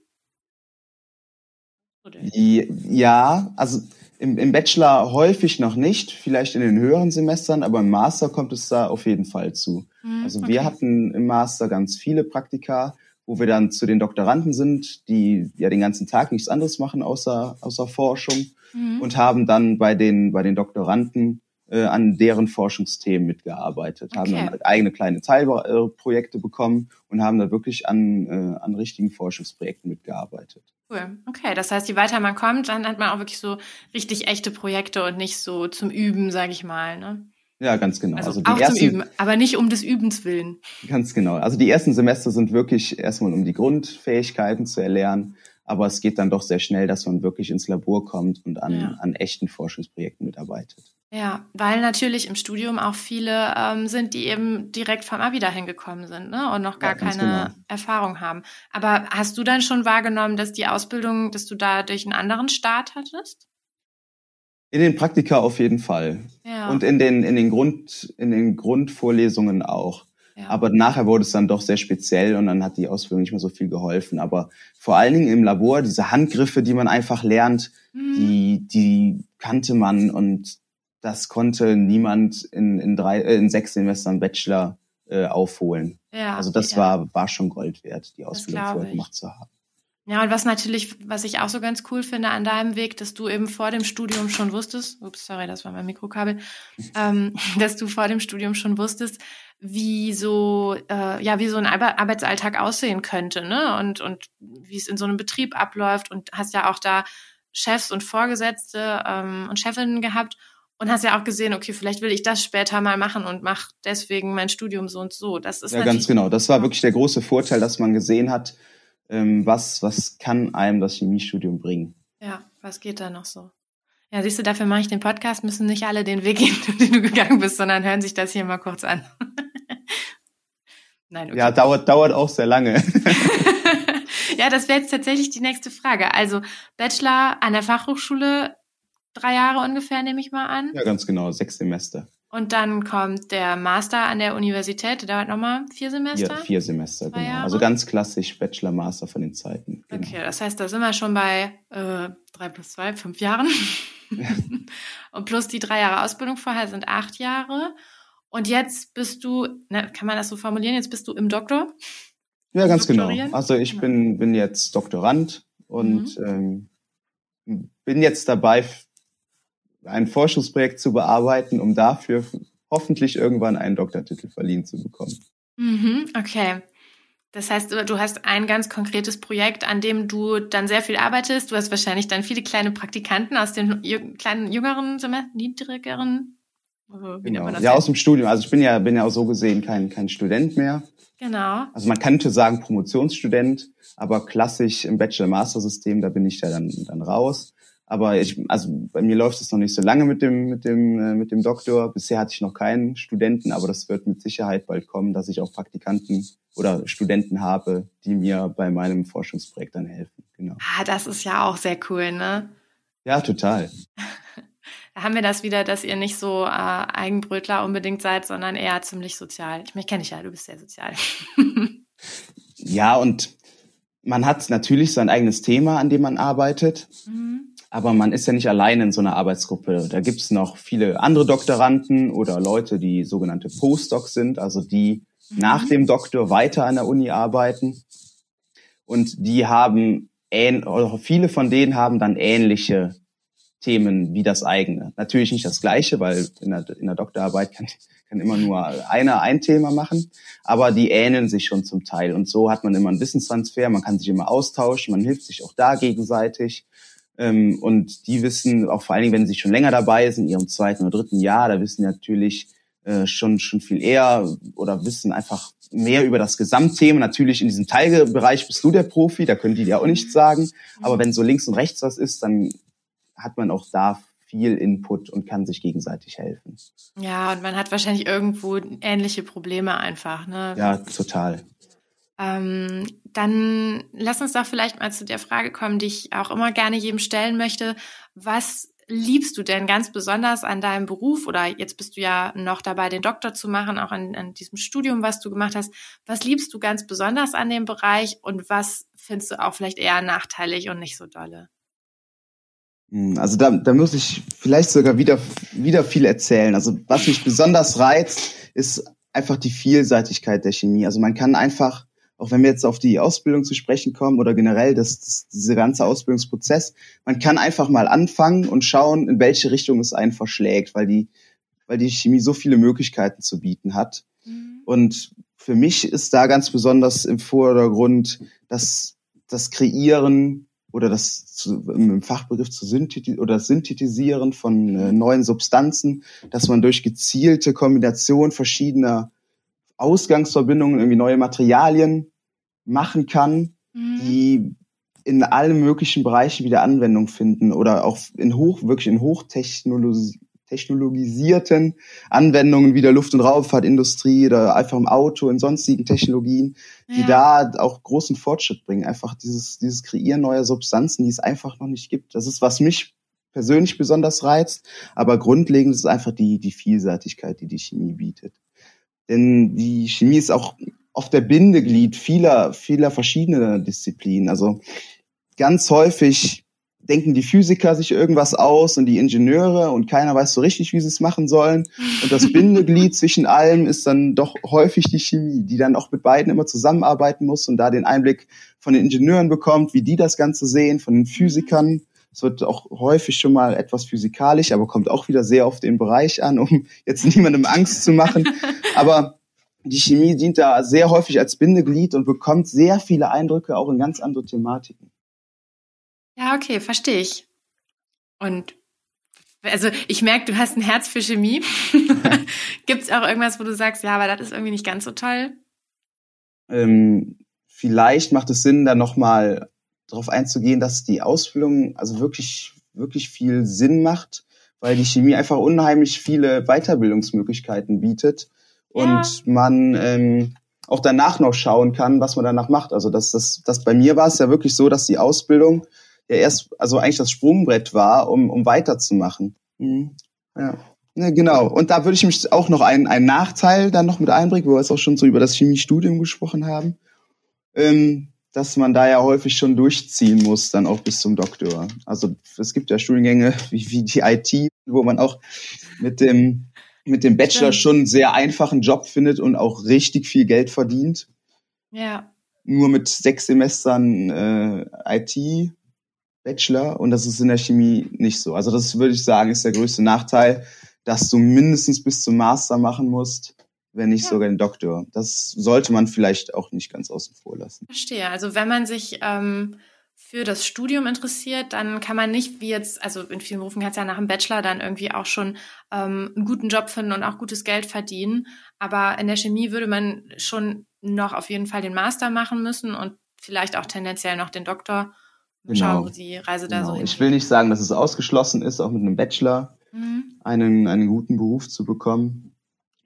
Ja, also im, im Bachelor häufig noch nicht, vielleicht in den höheren Semestern, aber im Master kommt es da auf jeden Fall zu. Mhm, also wir hatten im Master ganz viele Praktika, wo wir dann zu den Doktoranden sind, die ja den ganzen Tag nichts anderes machen außer, außer Forschung mhm. und haben dann bei den, bei den Doktoranden äh, an deren Forschungsthemen mitgearbeitet, okay. haben dann eigene kleine Teilprojekte bekommen und haben da wirklich an, äh, an richtigen Forschungsprojekten mitgearbeitet. Cool. Okay, das heißt, je weiter man kommt, dann hat man auch wirklich so richtig echte Projekte und nicht so zum Üben, sage ich mal. Ne? Ja, ganz genau. Also, also auch ersten, zum Üben, aber nicht um des Übens willen. Ganz genau. Also die ersten Semester sind wirklich erstmal um die Grundfähigkeiten zu erlernen, aber es geht dann doch sehr schnell, dass man wirklich ins Labor kommt und an, ja. an echten Forschungsprojekten mitarbeitet. Ja, weil natürlich im Studium auch viele ähm, sind, die eben direkt vom Abi dahin gekommen sind ne? und noch gar ja, keine genau. Erfahrung haben. Aber hast du dann schon wahrgenommen, dass die Ausbildung, dass du da durch einen anderen Start hattest? In den Praktika auf jeden Fall. Ja. Und in den, in den Grund, in den Grundvorlesungen auch. Ja. Aber nachher wurde es dann doch sehr speziell und dann hat die Ausbildung nicht mehr so viel geholfen. Aber vor allen Dingen im Labor, diese Handgriffe, die man einfach lernt, mhm. die, die kannte man und das konnte niemand in, in, drei, äh, in sechs Semestern Bachelor äh, aufholen. Ja, also das ja. war, war schon Gold wert, die Ausbildung vorher gemacht zu haben. Ja, und was natürlich, was ich auch so ganz cool finde an deinem Weg, dass du eben vor dem Studium schon wusstest, ups, sorry, das war mein Mikrokabel, *laughs* ähm, dass du vor dem Studium schon wusstest, wie so, äh, ja, wie so ein Arbeitsalltag aussehen könnte, ne? Und, und wie es in so einem Betrieb abläuft und hast ja auch da Chefs und Vorgesetzte ähm, und Chefinnen gehabt und hast ja auch gesehen, okay, vielleicht will ich das später mal machen und mach deswegen mein Studium so und so. Das ist ja ganz genau. Das war wirklich der große Vorteil, dass man gesehen hat, ähm, was was kann einem das Chemiestudium bringen. Ja, was geht da noch so? Ja, siehst du, dafür mache ich den Podcast, müssen nicht alle den Weg gehen, *laughs* den du gegangen bist, sondern hören sich das hier mal kurz an. *laughs* Nein, okay. Ja, dauert, dauert auch sehr lange. *laughs* ja, das wäre jetzt tatsächlich die nächste Frage. Also Bachelor an der Fachhochschule drei Jahre ungefähr, nehme ich mal an. Ja, ganz genau, sechs Semester. Und dann kommt der Master an der Universität, der dauert nochmal vier Semester? Ja, vier Semester, genau. Jahre? Also ganz klassisch Bachelor, Master von den Zeiten. Genau. Okay, das heißt, da sind wir schon bei äh, drei plus zwei, fünf Jahren. *laughs* Und plus die drei Jahre Ausbildung vorher sind acht Jahre. Und jetzt bist du, ne, kann man das so formulieren, jetzt bist du im Doktor? Ja, ganz genau. Also ich bin, bin jetzt Doktorand und mhm. ähm, bin jetzt dabei, ein Forschungsprojekt zu bearbeiten, um dafür hoffentlich irgendwann einen Doktortitel verliehen zu bekommen. Mhm, okay. Das heißt, du hast ein ganz konkretes Projekt, an dem du dann sehr viel arbeitest. Du hast wahrscheinlich dann viele kleine Praktikanten aus den kleinen, jüngeren, niedrigeren. Genau. Ja, aus dem Studium. Also ich bin ja, bin ja auch so gesehen kein, kein Student mehr. Genau. Also man könnte sagen Promotionsstudent, aber klassisch im Bachelor-Master-System, da bin ich ja dann, dann raus. Aber ich, also bei mir läuft es noch nicht so lange mit dem, mit dem, äh, mit dem Doktor. Bisher hatte ich noch keinen Studenten, aber das wird mit Sicherheit bald kommen, dass ich auch Praktikanten oder Studenten habe, die mir bei meinem Forschungsprojekt dann helfen. Genau. Ah, das ist ja auch sehr cool, ne? Ja, total. da *laughs* haben wir das wieder, dass ihr nicht so äh, Eigenbrötler unbedingt seid, sondern eher ziemlich sozial. Ich mich kenne ich ja, du bist sehr sozial. *laughs* ja, und man hat natürlich sein eigenes Thema, an dem man arbeitet. Mhm. Aber man ist ja nicht allein in so einer Arbeitsgruppe. Da gibt's noch viele andere Doktoranden oder Leute, die sogenannte Postdocs sind, also die mhm. nach dem Doktor weiter an der Uni arbeiten. Und die haben, oder viele von denen haben dann ähnliche Themen wie das eigene. Natürlich nicht das gleiche, weil in der, in der Doktorarbeit kann, kann immer nur einer ein Thema machen, aber die ähneln sich schon zum Teil. Und so hat man immer einen Wissenstransfer, man kann sich immer austauschen, man hilft sich auch da gegenseitig. Ähm, und die wissen, auch vor allen Dingen, wenn sie schon länger dabei sind, in ihrem zweiten oder dritten Jahr, da wissen natürlich äh, schon, schon viel eher oder wissen einfach mehr über das Gesamtthema. Natürlich in diesem Teilbereich bist du der Profi, da können die dir auch nichts sagen. Aber wenn so links und rechts was ist, dann hat man auch da viel Input und kann sich gegenseitig helfen. Ja, und man hat wahrscheinlich irgendwo ähnliche Probleme einfach, ne? Ja, total. Ähm, dann lass uns doch vielleicht mal zu der Frage kommen, die ich auch immer gerne jedem stellen möchte. Was liebst du denn ganz besonders an deinem Beruf oder jetzt bist du ja noch dabei, den Doktor zu machen, auch an, an diesem Studium, was du gemacht hast. Was liebst du ganz besonders an dem Bereich und was findest du auch vielleicht eher nachteilig und nicht so dolle? Hm, also da, da muss ich vielleicht sogar wieder, wieder viel erzählen. Also was mich besonders reizt, ist einfach die Vielseitigkeit der Chemie. Also man kann einfach auch wenn wir jetzt auf die Ausbildung zu sprechen kommen oder generell das, das, diese ganze Ausbildungsprozess, man kann einfach mal anfangen und schauen, in welche Richtung es einen verschlägt, weil die, weil die Chemie so viele Möglichkeiten zu bieten hat. Mhm. Und für mich ist da ganz besonders im Vordergrund das, das Kreieren oder das zu, im Fachbegriff zu synthetisieren oder Synthetisieren von äh, neuen Substanzen, dass man durch gezielte Kombination verschiedener Ausgangsverbindungen irgendwie neue Materialien machen kann, mhm. die in allen möglichen Bereichen wieder Anwendung finden oder auch in hoch, wirklich in Hochtechnologie, technologisierten Anwendungen wie der Luft- und Raumfahrtindustrie oder einfach im Auto, in sonstigen Technologien, die ja. da auch großen Fortschritt bringen. Einfach dieses, dieses Kreieren neuer Substanzen, die es einfach noch nicht gibt. Das ist, was mich persönlich besonders reizt, aber grundlegend ist einfach die, die Vielseitigkeit, die die Chemie bietet. Denn die Chemie ist auch oft der Bindeglied vieler, vieler verschiedener Disziplinen. Also ganz häufig denken die Physiker sich irgendwas aus und die Ingenieure und keiner weiß so richtig, wie sie es machen sollen. Und das Bindeglied *laughs* zwischen allem ist dann doch häufig die Chemie, die dann auch mit beiden immer zusammenarbeiten muss und da den Einblick von den Ingenieuren bekommt, wie die das Ganze sehen, von den Physikern. Es wird auch häufig schon mal etwas physikalisch, aber kommt auch wieder sehr auf den Bereich an, um *laughs* jetzt niemandem Angst zu machen. *laughs* Aber die Chemie dient da sehr häufig als Bindeglied und bekommt sehr viele Eindrücke auch in ganz andere Thematiken. Ja, okay, verstehe ich. Und also ich merke, du hast ein Herz für Chemie. *laughs* Gibt es auch irgendwas, wo du sagst, ja, aber das ist irgendwie nicht ganz so toll? Ähm, vielleicht macht es Sinn, da nochmal darauf einzugehen, dass die Ausbildung also wirklich, wirklich viel Sinn macht, weil die Chemie einfach unheimlich viele Weiterbildungsmöglichkeiten bietet und ja. man ähm, auch danach noch schauen kann, was man danach macht. Also das, das, das bei mir war es ja wirklich so, dass die Ausbildung ja erst, also eigentlich das Sprungbrett war, um, um weiterzumachen. Mhm. Ja. ja. Genau. Und da würde ich mich auch noch einen, einen Nachteil dann noch mit einbringen, wo wir jetzt auch schon so über das Chemiestudium gesprochen haben, ähm, dass man da ja häufig schon durchziehen muss, dann auch bis zum Doktor. Also es gibt ja Studiengänge *laughs* wie, wie die IT, wo man auch mit dem mit dem Bachelor Stimmt. schon einen sehr einfachen Job findet und auch richtig viel Geld verdient. Ja. Nur mit sechs Semestern äh, IT Bachelor und das ist in der Chemie nicht so. Also das würde ich sagen, ist der größte Nachteil, dass du mindestens bis zum Master machen musst, wenn nicht ja. sogar den Doktor. Das sollte man vielleicht auch nicht ganz außen vor lassen. Verstehe. Also wenn man sich ähm, für das Studium interessiert, dann kann man nicht wie jetzt, also in vielen Berufen kannst du ja nach dem Bachelor dann irgendwie auch schon ähm, einen guten Job finden und auch gutes Geld verdienen. Aber in der Chemie würde man schon noch auf jeden Fall den Master machen müssen und vielleicht auch tendenziell noch den Doktor Genau. Schauen, wo die Reise da genau. so hin. Ich will nicht sagen, dass es ausgeschlossen ist, auch mit einem Bachelor mhm. einen, einen guten Beruf zu bekommen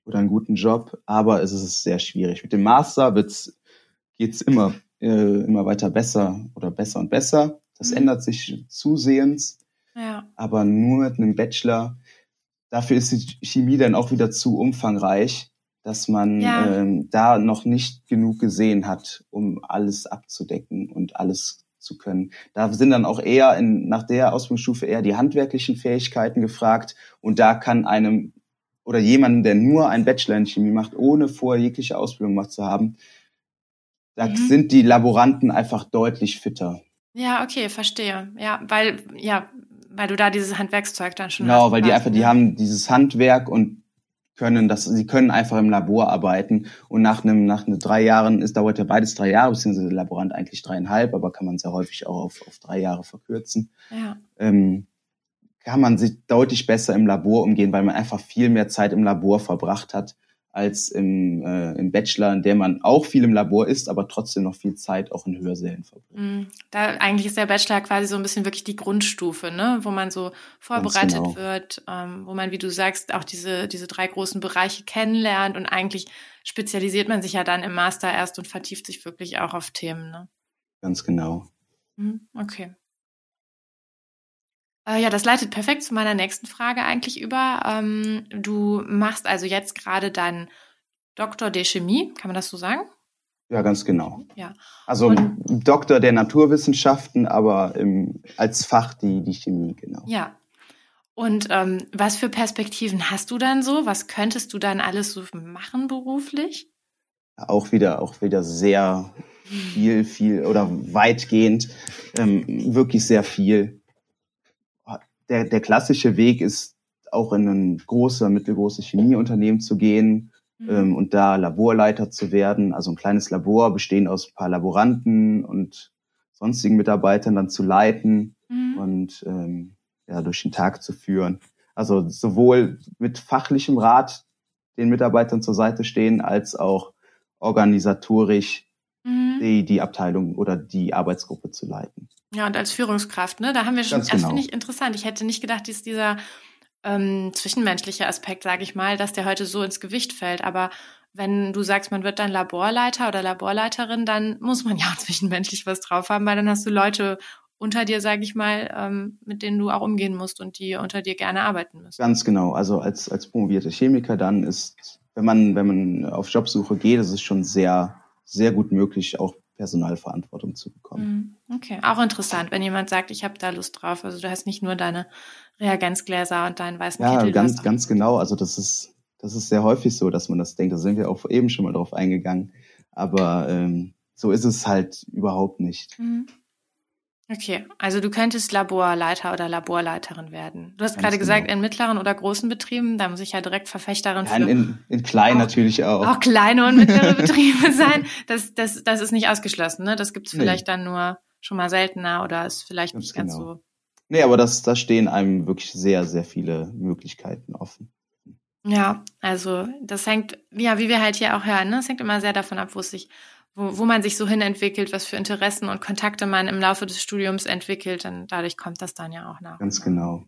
oder einen guten Job, aber es ist sehr schwierig. Mit dem Master wird's, geht's immer, äh, immer weiter besser oder besser und besser. Das mhm. ändert sich zusehends. Ja. Aber nur mit einem Bachelor, dafür ist die Chemie dann auch wieder zu umfangreich, dass man ja. ähm, da noch nicht genug gesehen hat, um alles abzudecken und alles zu können. Da sind dann auch eher in, nach der Ausbildungsstufe eher die handwerklichen Fähigkeiten gefragt und da kann einem oder jemandem, der nur einen Bachelor in Chemie macht, ohne vorher jegliche Ausbildung gemacht zu haben, da mhm. sind die Laboranten einfach deutlich fitter. Ja, okay, verstehe. Ja, weil, ja, weil du da dieses Handwerkszeug dann schon genau, hast. Genau, weil die einfach, die haben dieses Handwerk und können das, sie können einfach im Labor arbeiten und nach einem, nach einem drei Jahren, es dauert ja beides drei Jahre, beziehungsweise der Laborant eigentlich dreieinhalb, aber kann man sehr häufig auch auf, auf drei Jahre verkürzen. Ja. Ähm, kann man sich deutlich besser im Labor umgehen, weil man einfach viel mehr Zeit im Labor verbracht hat als im, äh, im Bachelor, in der man auch viel im Labor ist, aber trotzdem noch viel Zeit auch in Hörsälen verbringt. Mm, da eigentlich ist der Bachelor quasi so ein bisschen wirklich die Grundstufe, ne, wo man so vorbereitet genau. wird, ähm, wo man, wie du sagst, auch diese diese drei großen Bereiche kennenlernt und eigentlich spezialisiert man sich ja dann im Master erst und vertieft sich wirklich auch auf Themen, ne? Ganz genau. Mm, okay. Äh, ja, das leitet perfekt zu meiner nächsten Frage eigentlich über. Ähm, du machst also jetzt gerade deinen Doktor der Chemie, kann man das so sagen? Ja, ganz genau. Ja. Also Und, Doktor der Naturwissenschaften, aber im, als Fach die, die Chemie, genau. Ja. Und ähm, was für Perspektiven hast du dann so? Was könntest du dann alles so machen beruflich? auch wieder, auch wieder sehr viel, viel oder weitgehend, ähm, wirklich sehr viel. Der, der klassische Weg ist auch in ein großes, mittelgroßes Chemieunternehmen zu gehen mhm. ähm, und da Laborleiter zu werden. Also ein kleines Labor bestehend aus ein paar Laboranten und sonstigen Mitarbeitern dann zu leiten mhm. und ähm, ja, durch den Tag zu führen. Also sowohl mit fachlichem Rat den Mitarbeitern zur Seite stehen, als auch organisatorisch mhm. die, die Abteilung oder die Arbeitsgruppe zu leiten. Ja, und als Führungskraft, ne? Da haben wir schon, Ganz das genau. finde ich interessant. Ich hätte nicht gedacht, dass dieser ähm, zwischenmenschliche Aspekt, sage ich mal, dass der heute so ins Gewicht fällt. Aber wenn du sagst, man wird dann Laborleiter oder Laborleiterin, dann muss man *laughs* ja zwischenmenschlich was drauf haben, weil dann hast du Leute unter dir, sage ich mal, ähm, mit denen du auch umgehen musst und die unter dir gerne arbeiten müssen. Ganz genau. Also als, als promovierter Chemiker dann ist, wenn man, wenn man auf Jobsuche geht, ist es schon sehr, sehr gut möglich, auch Personalverantwortung zu bekommen. Mhm. Okay, auch interessant, wenn jemand sagt, ich habe da Lust drauf. Also du hast nicht nur deine Reagenzgläser und deinen weißen ja, Kittel. Ja, ganz, ganz genau. Also das ist, das ist sehr häufig so, dass man das denkt. Da sind wir auch eben schon mal drauf eingegangen. Aber ähm, so ist es halt überhaupt nicht. Mhm. Okay, also du könntest Laborleiter oder Laborleiterin werden. Du hast Ganz gerade genau. gesagt, in mittleren oder großen Betrieben, da muss ich ja direkt Verfechterin ja, für. In, in kleinen auch, natürlich auch. Auch kleine und mittlere *laughs* Betriebe sein. Das, das, das ist nicht ausgeschlossen, ne? Das gibt's vielleicht nee. dann nur schon mal seltener oder ist vielleicht ganz nicht ganz genau. so. Nee, aber das, da stehen einem wirklich sehr, sehr viele Möglichkeiten offen. Ja, also das hängt, ja, wie wir halt hier auch hören, ne? Es hängt immer sehr davon ab, wo es sich wo, wo man sich so hin entwickelt, was für Interessen und Kontakte man im Laufe des Studiums entwickelt, dann dadurch kommt das dann ja auch nach. Ganz genau.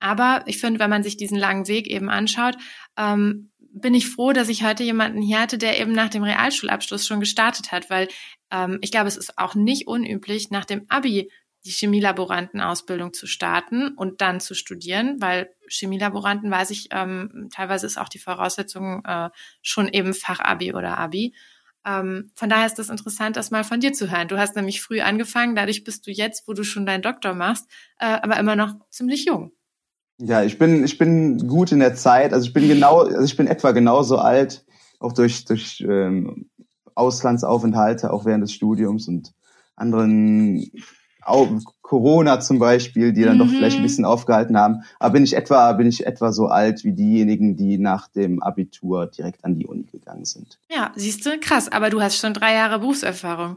Aber ich finde, wenn man sich diesen langen Weg eben anschaut, ähm, bin ich froh, dass ich heute jemanden hier hatte, der eben nach dem Realschulabschluss schon gestartet hat, weil ähm, ich glaube, es ist auch nicht unüblich, nach dem Abi die Chemielaborantenausbildung zu starten und dann zu studieren, weil Chemielaboranten, weiß ich, ähm, teilweise ist auch die Voraussetzung äh, schon eben Fachabi oder Abi. Ähm, von daher ist es interessant, das mal von dir zu hören. Du hast nämlich früh angefangen, dadurch bist du jetzt, wo du schon deinen Doktor machst, äh, aber immer noch ziemlich jung. Ja, ich bin, ich bin gut in der Zeit. Also ich bin genau, also ich bin etwa genauso alt, auch durch, durch ähm, Auslandsaufenthalte, auch während des Studiums und anderen Corona zum Beispiel, die dann mhm. doch vielleicht ein mhm. bisschen aufgehalten haben. Aber bin ich etwa, bin ich etwa so alt wie diejenigen, die nach dem Abitur direkt an die Uni gegangen sind. Ja, siehst du, krass. Aber du hast schon drei Jahre Berufserfahrung.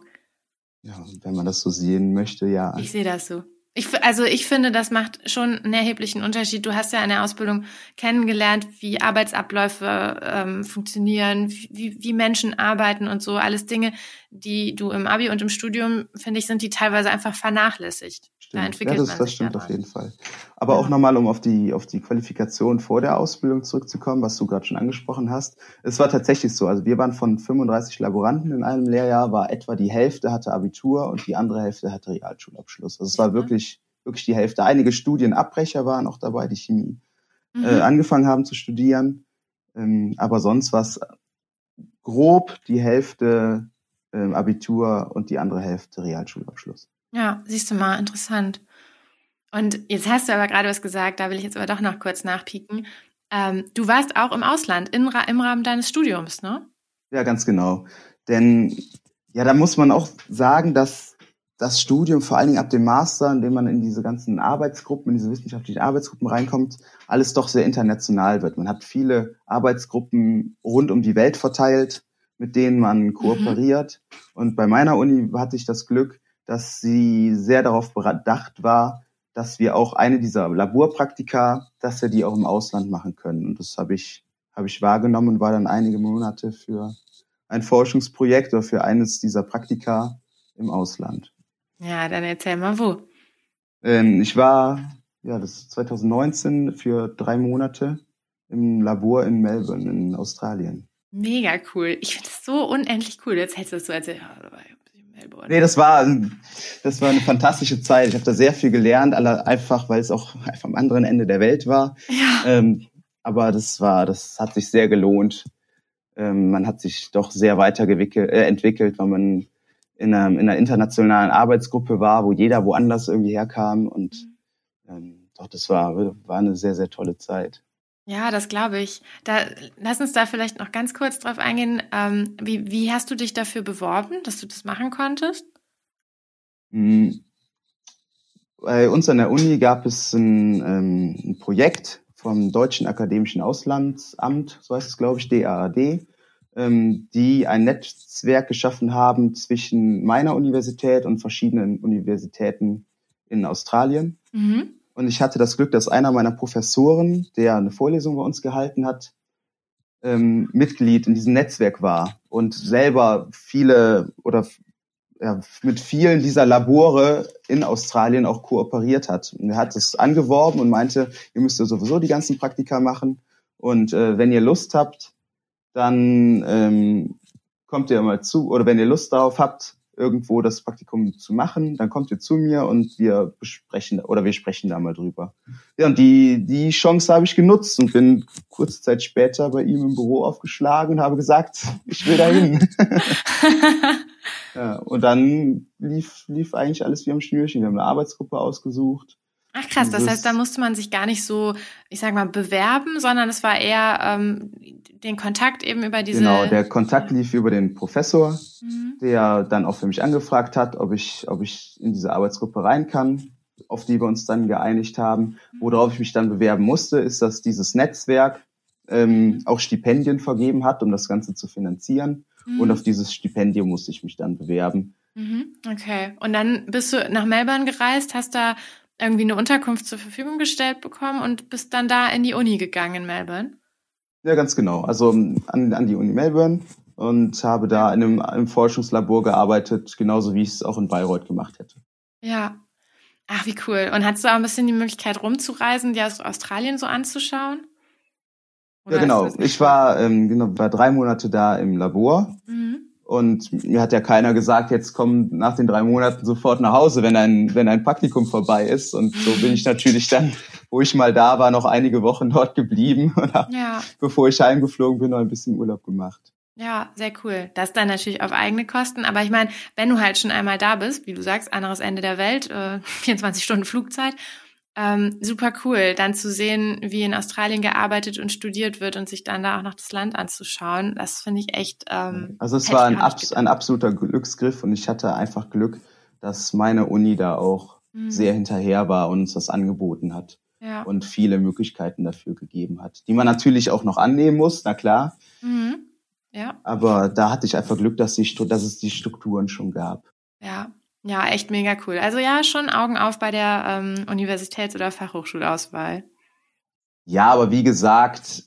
Ja, wenn man das so sehen möchte, ja. Ich sehe das so. Ich, also ich finde, das macht schon einen erheblichen Unterschied. Du hast ja in der Ausbildung kennengelernt, wie Arbeitsabläufe ähm, funktionieren, wie, wie Menschen arbeiten und so. Alles Dinge, die du im Abi und im Studium, finde ich, sind die teilweise einfach vernachlässigt. Stimmt. Da entwickelt ja, das, man das stimmt auf jeden Fall. Aber ja. auch nochmal, um auf die, auf die Qualifikation vor der Ausbildung zurückzukommen, was du gerade schon angesprochen hast. Es war tatsächlich so. Also wir waren von 35 Laboranten in einem Lehrjahr, war etwa die Hälfte hatte Abitur und die andere Hälfte hatte Realschulabschluss. Also es war wirklich, wirklich die Hälfte. Einige Studienabbrecher waren auch dabei, die Chemie mhm. äh, angefangen haben zu studieren. Ähm, aber sonst war es grob die Hälfte äh, Abitur und die andere Hälfte Realschulabschluss. Ja, siehst du mal, interessant. Und jetzt hast du aber gerade was gesagt, da will ich jetzt aber doch noch kurz nachpieken. Ähm, du warst auch im Ausland in, im Rahmen deines Studiums, ne? Ja, ganz genau. Denn ja, da muss man auch sagen, dass das Studium vor allen Dingen ab dem Master, in dem man in diese ganzen Arbeitsgruppen, in diese wissenschaftlichen Arbeitsgruppen reinkommt, alles doch sehr international wird. Man hat viele Arbeitsgruppen rund um die Welt verteilt, mit denen man mhm. kooperiert. Mhm. Und bei meiner Uni hatte ich das Glück, dass sie sehr darauf bedacht war, dass wir auch eine dieser Laborpraktika, dass wir die auch im Ausland machen können. Und das habe ich, habe ich wahrgenommen und war dann einige Monate für ein Forschungsprojekt oder für eines dieser Praktika im Ausland. Ja, dann erzähl mal wo. Ähm, ich war, ja, das ist 2019 für drei Monate im Labor in Melbourne in Australien. Mega cool. Ich finde es so unendlich cool. Jetzt hättest du es so erzählt, Melbourne. Nee, das war, das war eine fantastische Zeit. Ich habe da sehr viel gelernt, einfach weil es auch einfach am anderen Ende der Welt war. Ja. Ähm, aber das war, das hat sich sehr gelohnt. Ähm, man hat sich doch sehr weiterentwickelt, äh, entwickelt, weil man in einer, in einer internationalen Arbeitsgruppe war, wo jeder woanders irgendwie herkam und ähm, doch, das war, war eine sehr, sehr tolle Zeit. Ja, das glaube ich. Da, lass uns da vielleicht noch ganz kurz drauf eingehen. Ähm, wie, wie hast du dich dafür beworben, dass du das machen konntest? Hm. Bei uns an der Uni gab es ein, ähm, ein Projekt vom Deutschen Akademischen Auslandsamt, so heißt es, glaube ich, DAAD, ähm, die ein Netzwerk geschaffen haben zwischen meiner Universität und verschiedenen Universitäten in Australien. Mhm. Und ich hatte das Glück, dass einer meiner Professoren, der eine Vorlesung bei uns gehalten hat, ähm, Mitglied in diesem Netzwerk war und selber viele oder ja, mit vielen dieser Labore in Australien auch kooperiert hat. Und er hat es angeworben und meinte, ihr müsst ja sowieso die ganzen Praktika machen. Und äh, wenn ihr Lust habt, dann ähm, kommt ihr mal zu, oder wenn ihr Lust darauf habt, irgendwo das Praktikum zu machen, dann kommt ihr zu mir und wir besprechen oder wir sprechen da mal drüber. Ja, und die, die Chance habe ich genutzt und bin kurze Zeit später bei ihm im Büro aufgeschlagen und habe gesagt, ich will dahin. *laughs* ja, und dann lief, lief eigentlich alles wie am Schnürchen. Wir haben eine Arbeitsgruppe ausgesucht Ach krass, das heißt, da musste man sich gar nicht so, ich sag mal, bewerben, sondern es war eher ähm, den Kontakt eben über diese. Genau, der Kontakt lief über den Professor, mhm. Der dann auch für mich angefragt hat, ob ich, ob ich in diese Arbeitsgruppe rein kann, auf die wir uns dann geeinigt haben. Worauf ich mich dann bewerben musste, ist, dass dieses Netzwerk ähm, auch Stipendien vergeben hat, um das Ganze zu finanzieren. Mhm. Und auf dieses Stipendium musste ich mich dann bewerben. Mhm. Okay. Und dann bist du nach Melbourne gereist, hast da irgendwie eine Unterkunft zur Verfügung gestellt bekommen und bist dann da in die Uni gegangen in Melbourne. Ja, ganz genau. Also an, an die Uni Melbourne und habe da in einem, einem Forschungslabor gearbeitet, genauso wie ich es auch in Bayreuth gemacht hätte. Ja. Ach, wie cool. Und hattest du auch ein bisschen die Möglichkeit rumzureisen, dir aus Australien so anzuschauen? Oder ja, genau. Ich war, ähm, genau, war drei Monate da im Labor. Mhm. Und mir hat ja keiner gesagt, jetzt komm nach den drei Monaten sofort nach Hause, wenn ein, wenn ein Praktikum vorbei ist. Und so *laughs* bin ich natürlich dann, wo ich mal da war, noch einige Wochen dort geblieben *laughs* und habe, ja. bevor ich heimgeflogen bin, noch ein bisschen Urlaub gemacht. Ja, sehr cool. Das dann natürlich auf eigene Kosten. Aber ich meine, wenn du halt schon einmal da bist, wie du sagst, anderes Ende der Welt, äh, *laughs* 24 Stunden Flugzeit, ähm, super cool, dann zu sehen, wie in Australien gearbeitet und studiert wird und sich dann da auch noch das Land anzuschauen. Das finde ich echt. Ähm, also es war ein, abs ein absoluter Glücksgriff und ich hatte einfach Glück, dass meine Uni da auch mhm. sehr hinterher war und uns das angeboten hat ja. und viele Möglichkeiten dafür gegeben hat, die man natürlich auch noch annehmen muss, na klar. Mhm. Ja. Aber da hatte ich einfach Glück, dass, die, dass es die Strukturen schon gab. Ja, ja, echt mega cool. Also ja, schon Augen auf bei der ähm, Universitäts- oder Fachhochschulauswahl. Ja, aber wie gesagt,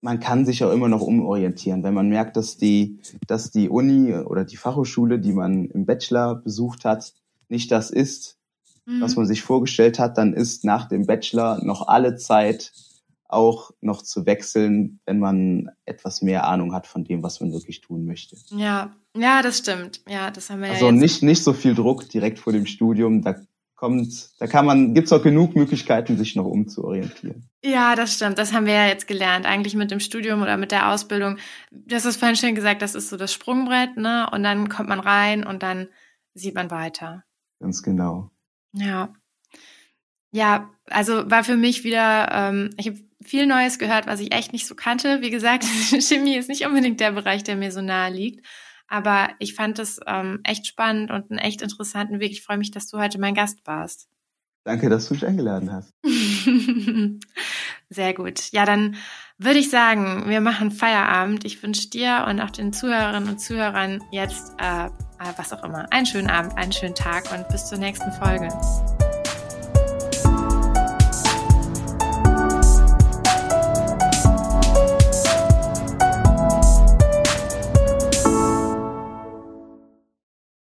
man kann sich auch immer noch umorientieren. Wenn man merkt, dass die, dass die Uni oder die Fachhochschule, die man im Bachelor besucht hat, nicht das ist, mhm. was man sich vorgestellt hat, dann ist nach dem Bachelor noch alle Zeit, auch noch zu wechseln, wenn man etwas mehr Ahnung hat von dem, was man wirklich tun möchte. Ja, ja, das stimmt. Ja, das haben wir also ja. Also nicht, nicht so viel Druck direkt vor dem Studium. Da kommt, da kann man, gibt's auch genug Möglichkeiten, sich noch umzuorientieren. Ja, das stimmt. Das haben wir ja jetzt gelernt. Eigentlich mit dem Studium oder mit der Ausbildung. Du hast es vorhin schön gesagt, das ist so das Sprungbrett, ne? Und dann kommt man rein und dann sieht man weiter. Ganz genau. Ja. Ja, also war für mich wieder, ähm, ich habe viel Neues gehört, was ich echt nicht so kannte. Wie gesagt, *laughs* Chemie ist nicht unbedingt der Bereich, der mir so nahe liegt. Aber ich fand es ähm, echt spannend und einen echt interessanten Weg. Ich freue mich, dass du heute mein Gast warst. Danke, dass du mich eingeladen hast. *laughs* Sehr gut. Ja, dann würde ich sagen, wir machen Feierabend. Ich wünsche dir und auch den Zuhörerinnen und Zuhörern jetzt, äh, was auch immer, einen schönen Abend, einen schönen Tag und bis zur nächsten Folge.